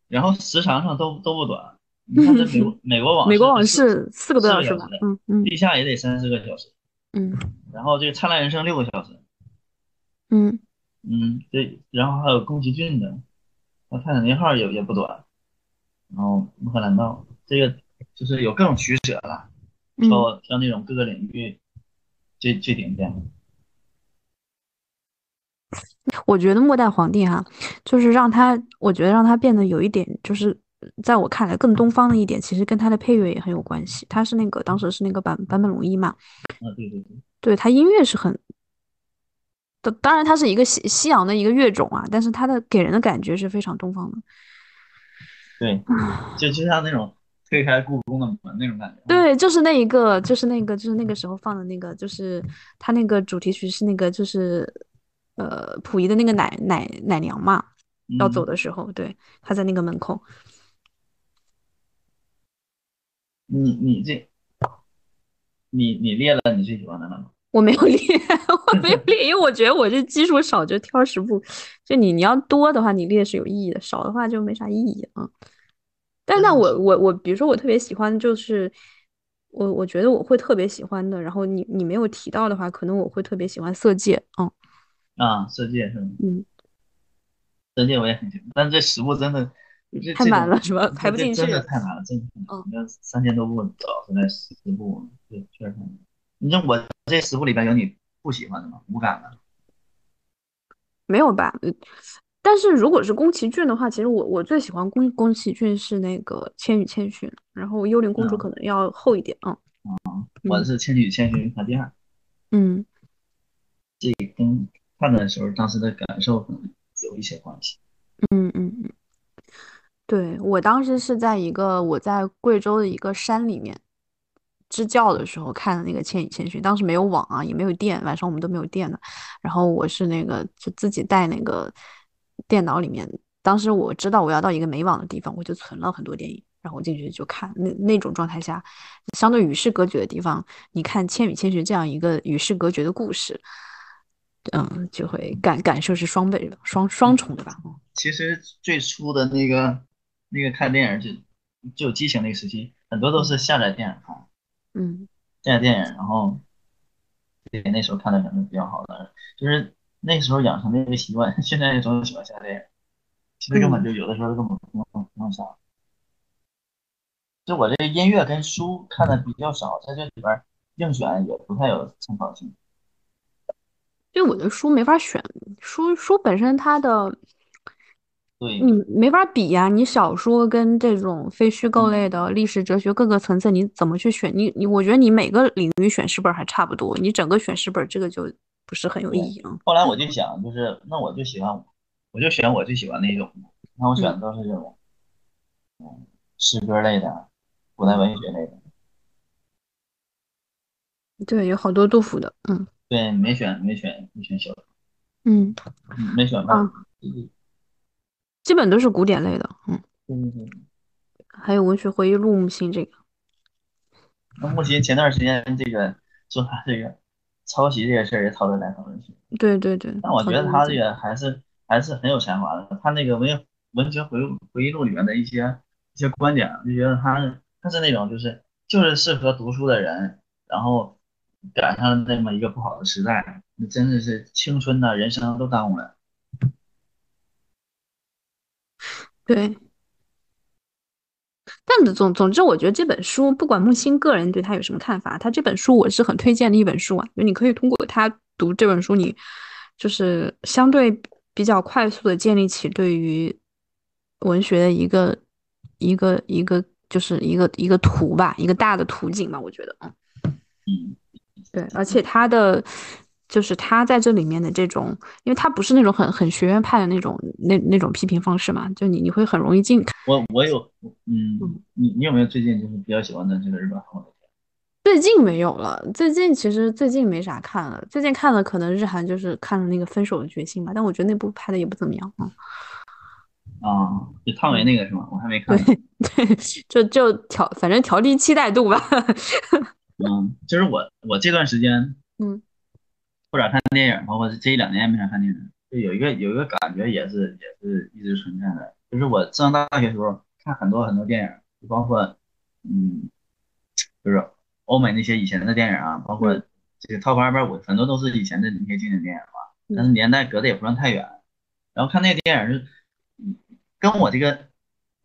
然后时长上都都不短，你看这美国美国网美国往事事四个多小时吧嗯嗯。地下也得三四个小时，嗯。然后这个灿烂人生六个小时，嗯。嗯，对，然后还有宫崎骏的，那泰坦尼克号也也不短，然后穆赫兰道这个就是有各种取舍了，嗯，挑挑那种各个领域最最顶尖的。我觉得末代皇帝哈，就是让他，我觉得让他变得有一点，就是在我看来更东方的一点，其实跟他的配乐也很有关系。他是那个当时是那个版版本龙一嘛，啊，对对对，对他音乐是很，当当然他是一个西西洋的一个乐种啊，但是他的给人的感觉是非常东方的。对，就就像那种推开故宫的门那种感觉。，对，就是那一个，就是那个，就是那个时候放的那个，就是他那个主题曲是那个，就是呃溥仪的那个奶奶奶娘嘛，要走嗯，的时候，对，他在那个门口。你你这，你你列了你最喜欢的了吗？我没有列，我没有 列，因为我觉得我这基数少，就挑十部。就你你要多的话，你列是有意义的；少的话就没啥意义啊。但那但我我我，比如说我特别喜欢，就是我我觉得我会特别喜欢的，然后你你没有提到的话，可能我会特别喜欢《色戒》。嗯啊，色戒是吗？嗯，色戒我也很喜欢，但这十部真的太满了是吧？排不进去真。的太难了，真的。嗯你要三千多部找出来十部，对确实太难。你像我这十部里边有你不喜欢的吗？无感的。没有吧？呃但是如果是宫崎骏的话，其实我我最喜欢宫宫崎骏是那个《千与千寻》，然后《幽灵公主》嗯可能要厚一点。嗯我是《千与千寻》排第二，嗯这跟看的时候当时的感受可能有一些关系。嗯嗯嗯，对，我当时是在一个我在贵州的一个山里面支教的时候看的那个《千与千寻》，当时没有网啊，也没有电，晚上我们都没有电的。然后我是那个就自己带那个电脑里面，当时我知道我要到一个没网的地方，我就存了很多电影，然后我进去就看。那那种状态下，相对与世隔绝的地方，你看《千与千寻》这样一个与世隔绝的故事，嗯，就会感感受是双倍的，双双重的吧。其实最初的那个那个看电影就就有激情那个时期，很多都是下载电影看，嗯下载电影，然后对那时候看的可能比较好的，就是那时候养成的一个习惯。现在总喜欢下电影，其实根本就有的时候根本不用不用下。就我这个音乐跟书看的比较少，在这里边硬选也不太有参考性。因为我的书没法选，书书本身它的，对，你没法比呀。你小说跟这种非虚构类嗯的历史哲学各个层次，你怎么去选？你你，我觉得你每个领域选十本还差不多，你整个选十本，这个就不是很有意义啊。后来我就想，就是那我就喜欢，我就选我最喜欢那种，那我选的都是这种，嗯，诗歌类的，古代文学类的。对，有好多杜甫的，嗯对，没选没选没选小说，嗯，嗯没选啊吧？基本都是古典类的，嗯，对对。还有文学回忆录、木心这个，那目前前段时间这个做他这个抄袭这些事儿也讨论来讨论去，对对对。但我觉得他这个还是还是很有才华的。他那个文文学回回忆录里面的一些一些观点，就觉得他他是那种就是就是适合读书的人，然后赶上了那么一个不好的时代，那真的是青春呐、人生都耽误了。对。但总总之，我觉得这本书，不管木心个人对他有什么看法，他这本书我是很推荐的一本书啊。就你可以通过他读这本书，你就是相对比较快速的建立起对于文学的一个一个一个就是一个一个图吧，一个大的图景吧。我觉得，嗯，嗯，对，而且他的就是他在这里面的这种，因为他不是那种很很学院派的那种那那种批评方式嘛，就你你会很容易进。我我有嗯，你你有没有最近就是比较喜欢的这个日本？最近没有了，最近其实最近没啥看了，最近看了可能日韩就是看了那个《分手的决心》吧，但我觉得那部拍的也不怎么样啊。啊，就汤唯那个是吗？我还没看对。对，就就调，反正调低期待度吧。嗯，就是我我这段时间嗯不咋看电影，包括这一两年也没咋看电影，就有一个有一个感觉也是也是一直存在的，就是我上大学时候看很多很多电影，就包括嗯，就是欧美那些以前的电影啊，包括嗯。这个 top 二百五，很多都是以前的那些经典电影嘛，嗯。但是年代隔得也不算太远，然后看那个电影是嗯跟我这个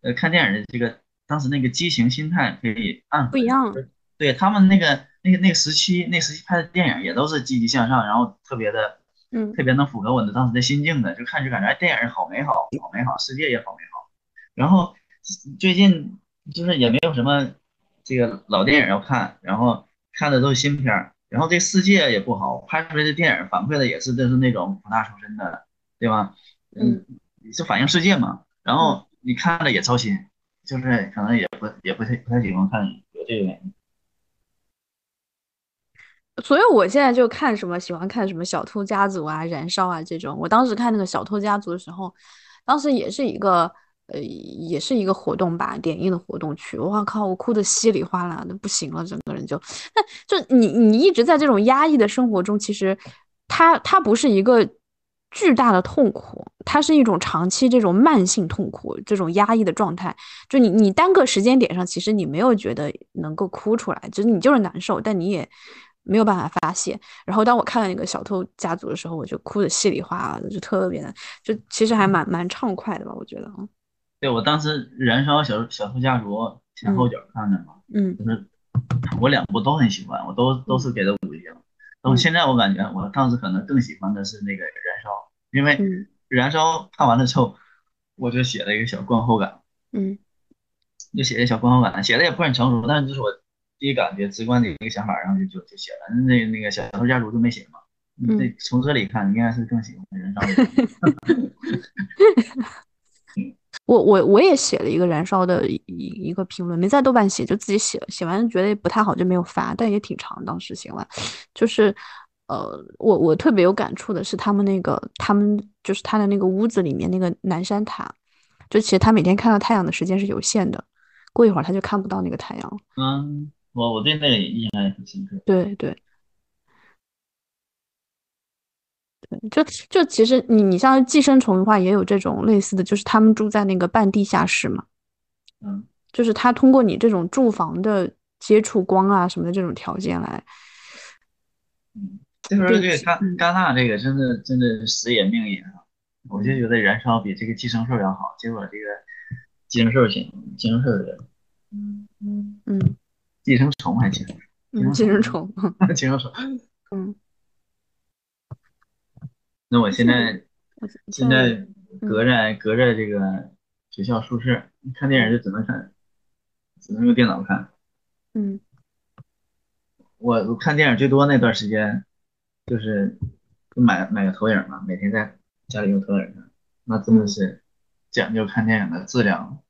呃看电影的这个当时那个激情心态可以暗合不一样。对他们那个那个那个时期，那时期拍的电影也都是积极向上，然后特别的嗯特别能符合我的当时的心境的，就看就感觉哎，电影好美好，好美好，世界也好美好。然后最近就是也没有什么这个老电影要看，然后看的都是新片儿，然后这世界也不好，拍出来的电影反馈的也是都是那种苦大仇深的，对吧？嗯，是反映世界嘛。然后你看了也操心，就是可能也不也不太不太喜欢看，有这个原因。所以我现在就看什么，喜欢看什么《小偷家族》啊、《燃烧》啊这种。我当时看那个《小偷家族》的时候，当时也是一个呃，也是一个活动吧，点映的活动去。我靠，我哭的稀里哗啦的，不行了，整个人就。那就你你一直在这种压抑的生活中，其实它它不是一个巨大的痛苦，它是一种长期这种慢性痛苦，这种压抑的状态。就你你单个时间点上，其实你没有觉得能够哭出来，就是你就是难受，但你也。没有办法发泄，然后当我看了那个小偷家族的时候，我就哭的稀里哗啦的，就特别的，就其实还蛮蛮畅快的吧，我觉得。对我当时燃烧小小偷家族前后脚看的嘛，嗯。就是我两部都很喜欢，我都都是给的五星。然后现在我感觉我当时可能更喜欢的是那个燃烧，因为嗯。燃烧看完了之后，我就写了一个小观后感，嗯。就写了小观后感，写的也不是很成熟，但是就是我第一感觉直观的一个想法，然后就就就写了。那那个小偷家族就没写嘛，嗯那从这里看应该是更喜欢燃烧的。我我我也写了一个燃烧的一一一个评论，没在豆瓣写，就自己写了，写完觉得不太好就没有发，但也挺长，当时写完，就是呃，我我特别有感触的是他们那个他们就是他的那个屋子里面那个南山塔，就其实他每天看到太阳的时间是有限的，过一会儿他就看不到那个太阳了。嗯，我我对那个印象也很深刻。对对，对，就就其实你你像寄生虫的话，也有这种类似的，就是他们住在那个半地下室嘛，嗯，就是他通过你这种住房的接触光啊什么的这种条件来，嗯，这个戛戛纳这个真的真的死也命也啊，我就觉得燃烧比这个寄生兽要好，结果这个寄生兽行，寄生兽的，嗯嗯嗯，寄生虫还行，寄生虫，寄生虫，嗯。那我现在现在隔着隔着这个学校宿舍，看电影就只能看，只能用电脑看。嗯，我我看电影最多那段时间，就是就买买个投影嘛，每天在家里用投影看，那真的是讲究看电影的质量。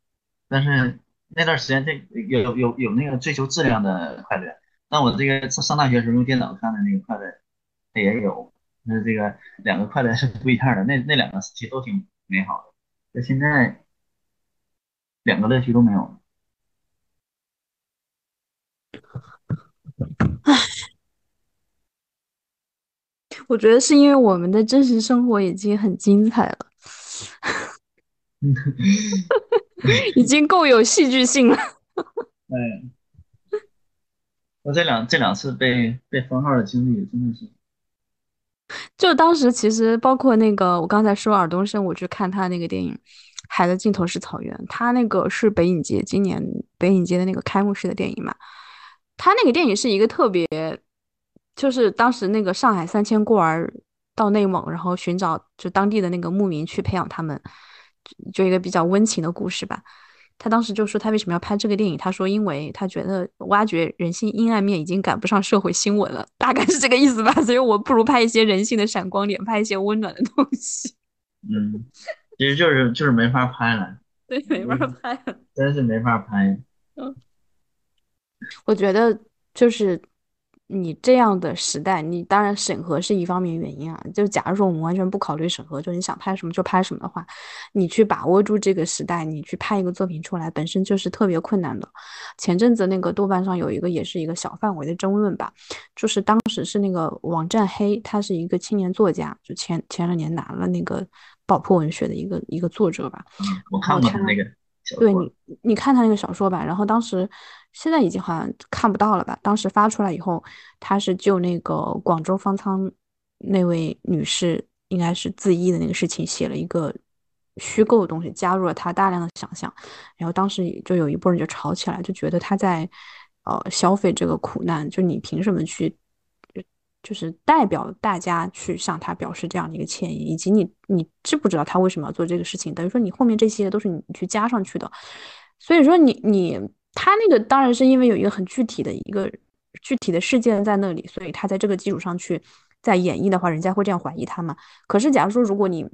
但是那段时间这有有有那个追求质量的快乐，那我这个上上大学时候用电脑看的那个快乐，它也有。那这个两个快乐是不一样的，那那两个其实都挺美好的，那现在两个乐趣都没有了。唉，我觉得是因为我们的真实生活已经很精彩了，已经够有戏剧性了。哎，我这两这两次被被封号的经历真的是。就当时其实包括那个我刚才说尔冬升，我去看他那个电影《海的尽头是草原》，他那个是北影节今年北影节的那个开幕式的电影嘛。他那个电影是一个特别，就是当时那个上海三千孤儿到内蒙，然后寻找就当地的那个牧民去培养他们，就一个比较温情的故事吧。他当时就说他为什么要拍这个电影？他说因为他觉得挖掘人性阴暗面已经赶不上社会新闻了，大概是这个意思吧。所以我不如拍一些人性的闪光点，拍一些温暖的东西。嗯，其实就是就是没法拍了。对，没法拍了，真是没法拍。嗯，我觉得就是。你这样的时代，你当然审核是一方面原因啊。就假如说我们完全不考虑审核，就你想拍什么就拍什么的话，你去把握住这个时代，你去拍一个作品出来，本身就是特别困难的。前阵子那个豆瓣上有一个也是一个小范围的争论吧，就是当时是那个网站黑，他是一个青年作家，就前前两年拿了那个爆破文学的一个一个作者吧。嗯，我看过那个。对你，你看他那个小说吧，然后当时。现在已经好像看不到了吧？当时发出来以后，他是就那个广州方舱那位女士应该是自缢的那个事情写了一个虚构的东西，加入了他大量的想象，然后当时就有一波人就吵起来，就觉得他在呃消费这个苦难，就你凭什么去就是代表大家去向他表示这样的一个歉意，以及你你知不知道他为什么要做这个事情？等于说你后面这些都是你去加上去的，所以说你你。他那个当然是因为有一个很具体的一个具体的事件在那里，所以他在这个基础上去在演绎的话，人家会这样怀疑他嘛？可是假如说如果你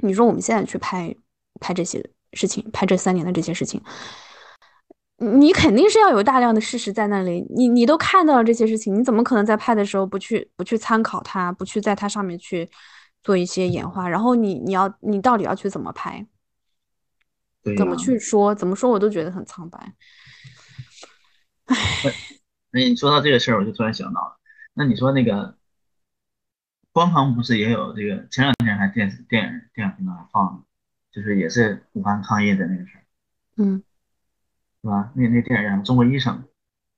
你说我们现在去拍拍这些事情，拍这三年的这些事情，你肯定是要有大量的事实在那里，你你都看到了这些事情，你怎么可能在拍的时候不去不去参考它，不去在它上面去做一些演化？然后你你要你到底要去怎么拍？怎么去说？怎么说我都觉得很苍白。唉，那你说到这个事儿，我就突然想到了。那你说那个官方不是也有这个？前两天还电视、电影、电影频道还放，就是也是武汉抗疫的那个事儿。嗯，是吧？那那电影叫《中国医生》，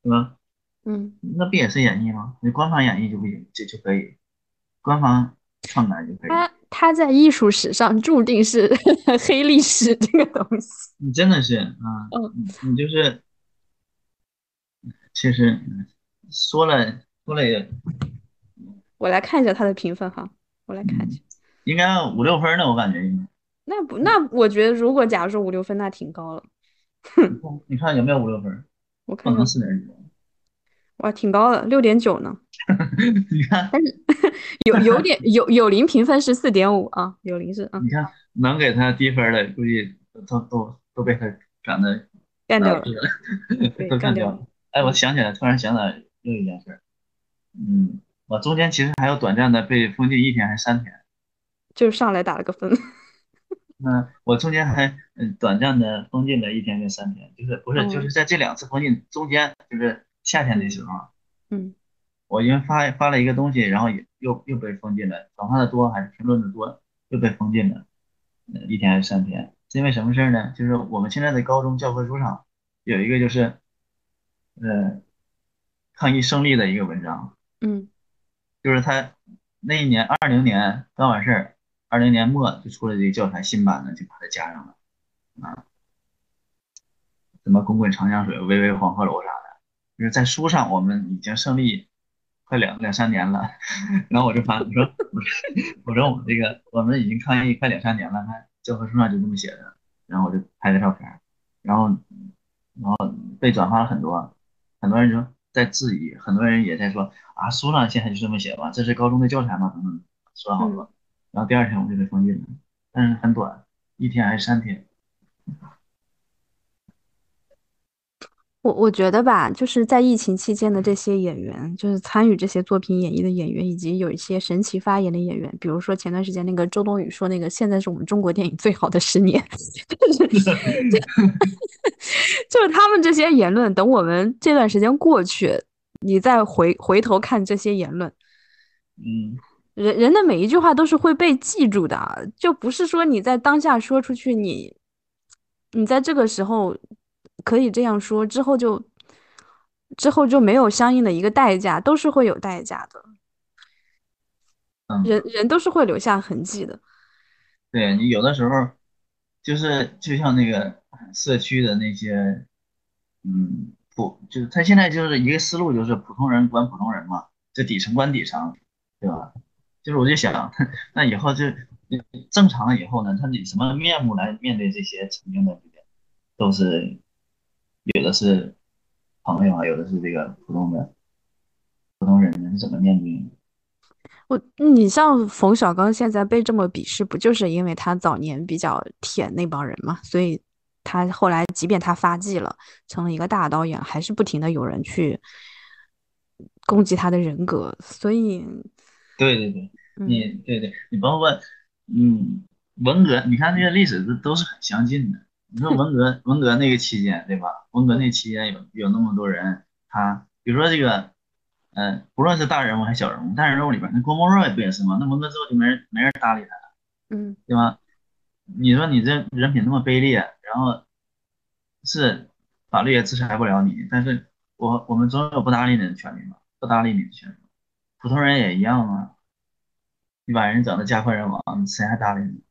是吧？嗯，那不也是演绎吗？你官方演绎就不行，就就可以，官方篡改就可以。他在艺术史上注定是 黑历史，这个东西。你真的是啊，嗯，你就是，其实说了说了也，我来看一下他的评分哈，我来看一下，应该五六分呢，我感觉应该。那不，那我觉得如果假如说五六分，那挺高了。哼，你看有没有五六分？我看能四点几。哇，挺高的，六点九呢。你看，但是有有点有有零评分是四点五啊，有零是啊。你看能给他低分的，估计都都都被他赶的干掉了，都干掉了。哎，我想起来，突然想起来另一件事。嗯，我中间其实还有短暂的被封禁一天还是三天，就是上来打了个分。那我中间还嗯短暂的封禁了一天跟三天，就是不是就是在这两次封禁中间，就是夏天的时候，嗯。我因为发发了一个东西，然后又又又被封禁了，转发的多还是评论的多又被封禁了，呃，一天还是三天？是因为什么事儿呢？就是我们现在的高中教科书上有一个就是，呃，抗疫胜利的一个文章，嗯，就是他那一年二零年刚完事儿，二零年末就出了这个教材新版的，就把它加上了，啊，什么滚滚长江水，巍巍黄鹤楼啥的，就是在书上我们已经胜利快两两三年了，然后我就发我说我说我说我们这个我们已经创业快两三年了，还。教科书上就这么写的，然后我就拍个照片，然后，然后被转发了很多，很多人就在质疑，很多人也在说啊，书上现在就这么写吧，这是高中的教材吗？等等，说了好多，然后第二天我就被封禁了，但是很短，一天还是三天。我我觉得吧，就是在疫情期间的这些演员，就是参与这些作品演绎的演员，以及有一些神奇发言的演员，比如说前段时间那个周冬雨说那个现在是我们中国电影最好的十年，就是他们这些言论，等我们这段时间过去，你再回回头看这些言论，嗯，人人的每一句话都是会被记住的，就不是说你在当下说出去，你你在这个时候。可以这样说，之后就之后就没有相应的一个代价，都是会有代价的。人人都是会留下痕迹的。对你有的时候就是就像那个社区的那些，嗯，普就是他现在就是一个思路，就是普通人管普通人嘛，就底层管底层，对吧？就是我就想，那以后就正常了以后呢，他以什么面目来面对这些曾经的这个，都是。有的是朋友啊，有的是这个普通的普通人，是怎么面对？我，你像冯小刚现在被这么鄙视，不就是因为他早年比较舔那帮人嘛？所以他后来，即便他发迹了，成了一个大导演，还是不停的有人去攻击他的人格。所以，对对对，你对对，你包括嗯，文革，你看那些历史都都是很相近的。你说文革，文革那个期间，对吧？文革那期间有有那么多人，他比如说这个，嗯，不论是大人物还是小人物，大人物里边那郭沫若也不也是吗？那文革之后就没人没人搭理他了，嗯，对吧？你说你这人品那么卑劣，然后是法律也制裁不了你，但是我我们总有不搭理你的权利嘛，不搭理你的权利，普通人也一样啊，你把人整的家破人亡，谁还搭理你，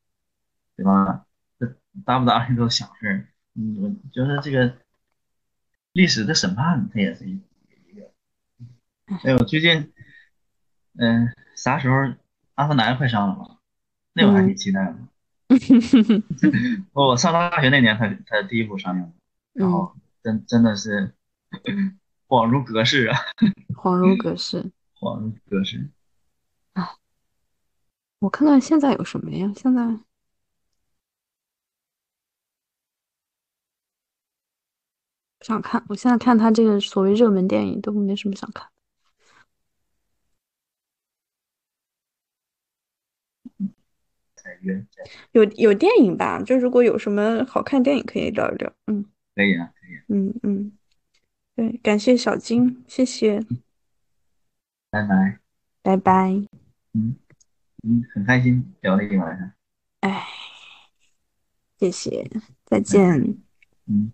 对吧？搭不搭理都是小事儿，嗯，就是这个历史的审判，它也是一一个。哎我，最近，嗯，啥时候《阿凡达》快上了吧？那我还挺期待的。我上大学那年，它它第一部上映，然后真真的是恍如隔世啊！恍如隔世，恍如隔世。哎，我看看现在有什么呀？现在。想看，我现在看他这个所谓热门电影都没什么想看。有有电影吧？就如果有什么好看电影可以聊一聊。嗯，可以啊，可以。嗯嗯，对，感谢小金，谢谢。拜拜。拜拜。嗯嗯，很开心聊了一晚上。哎，谢谢，再见。嗯。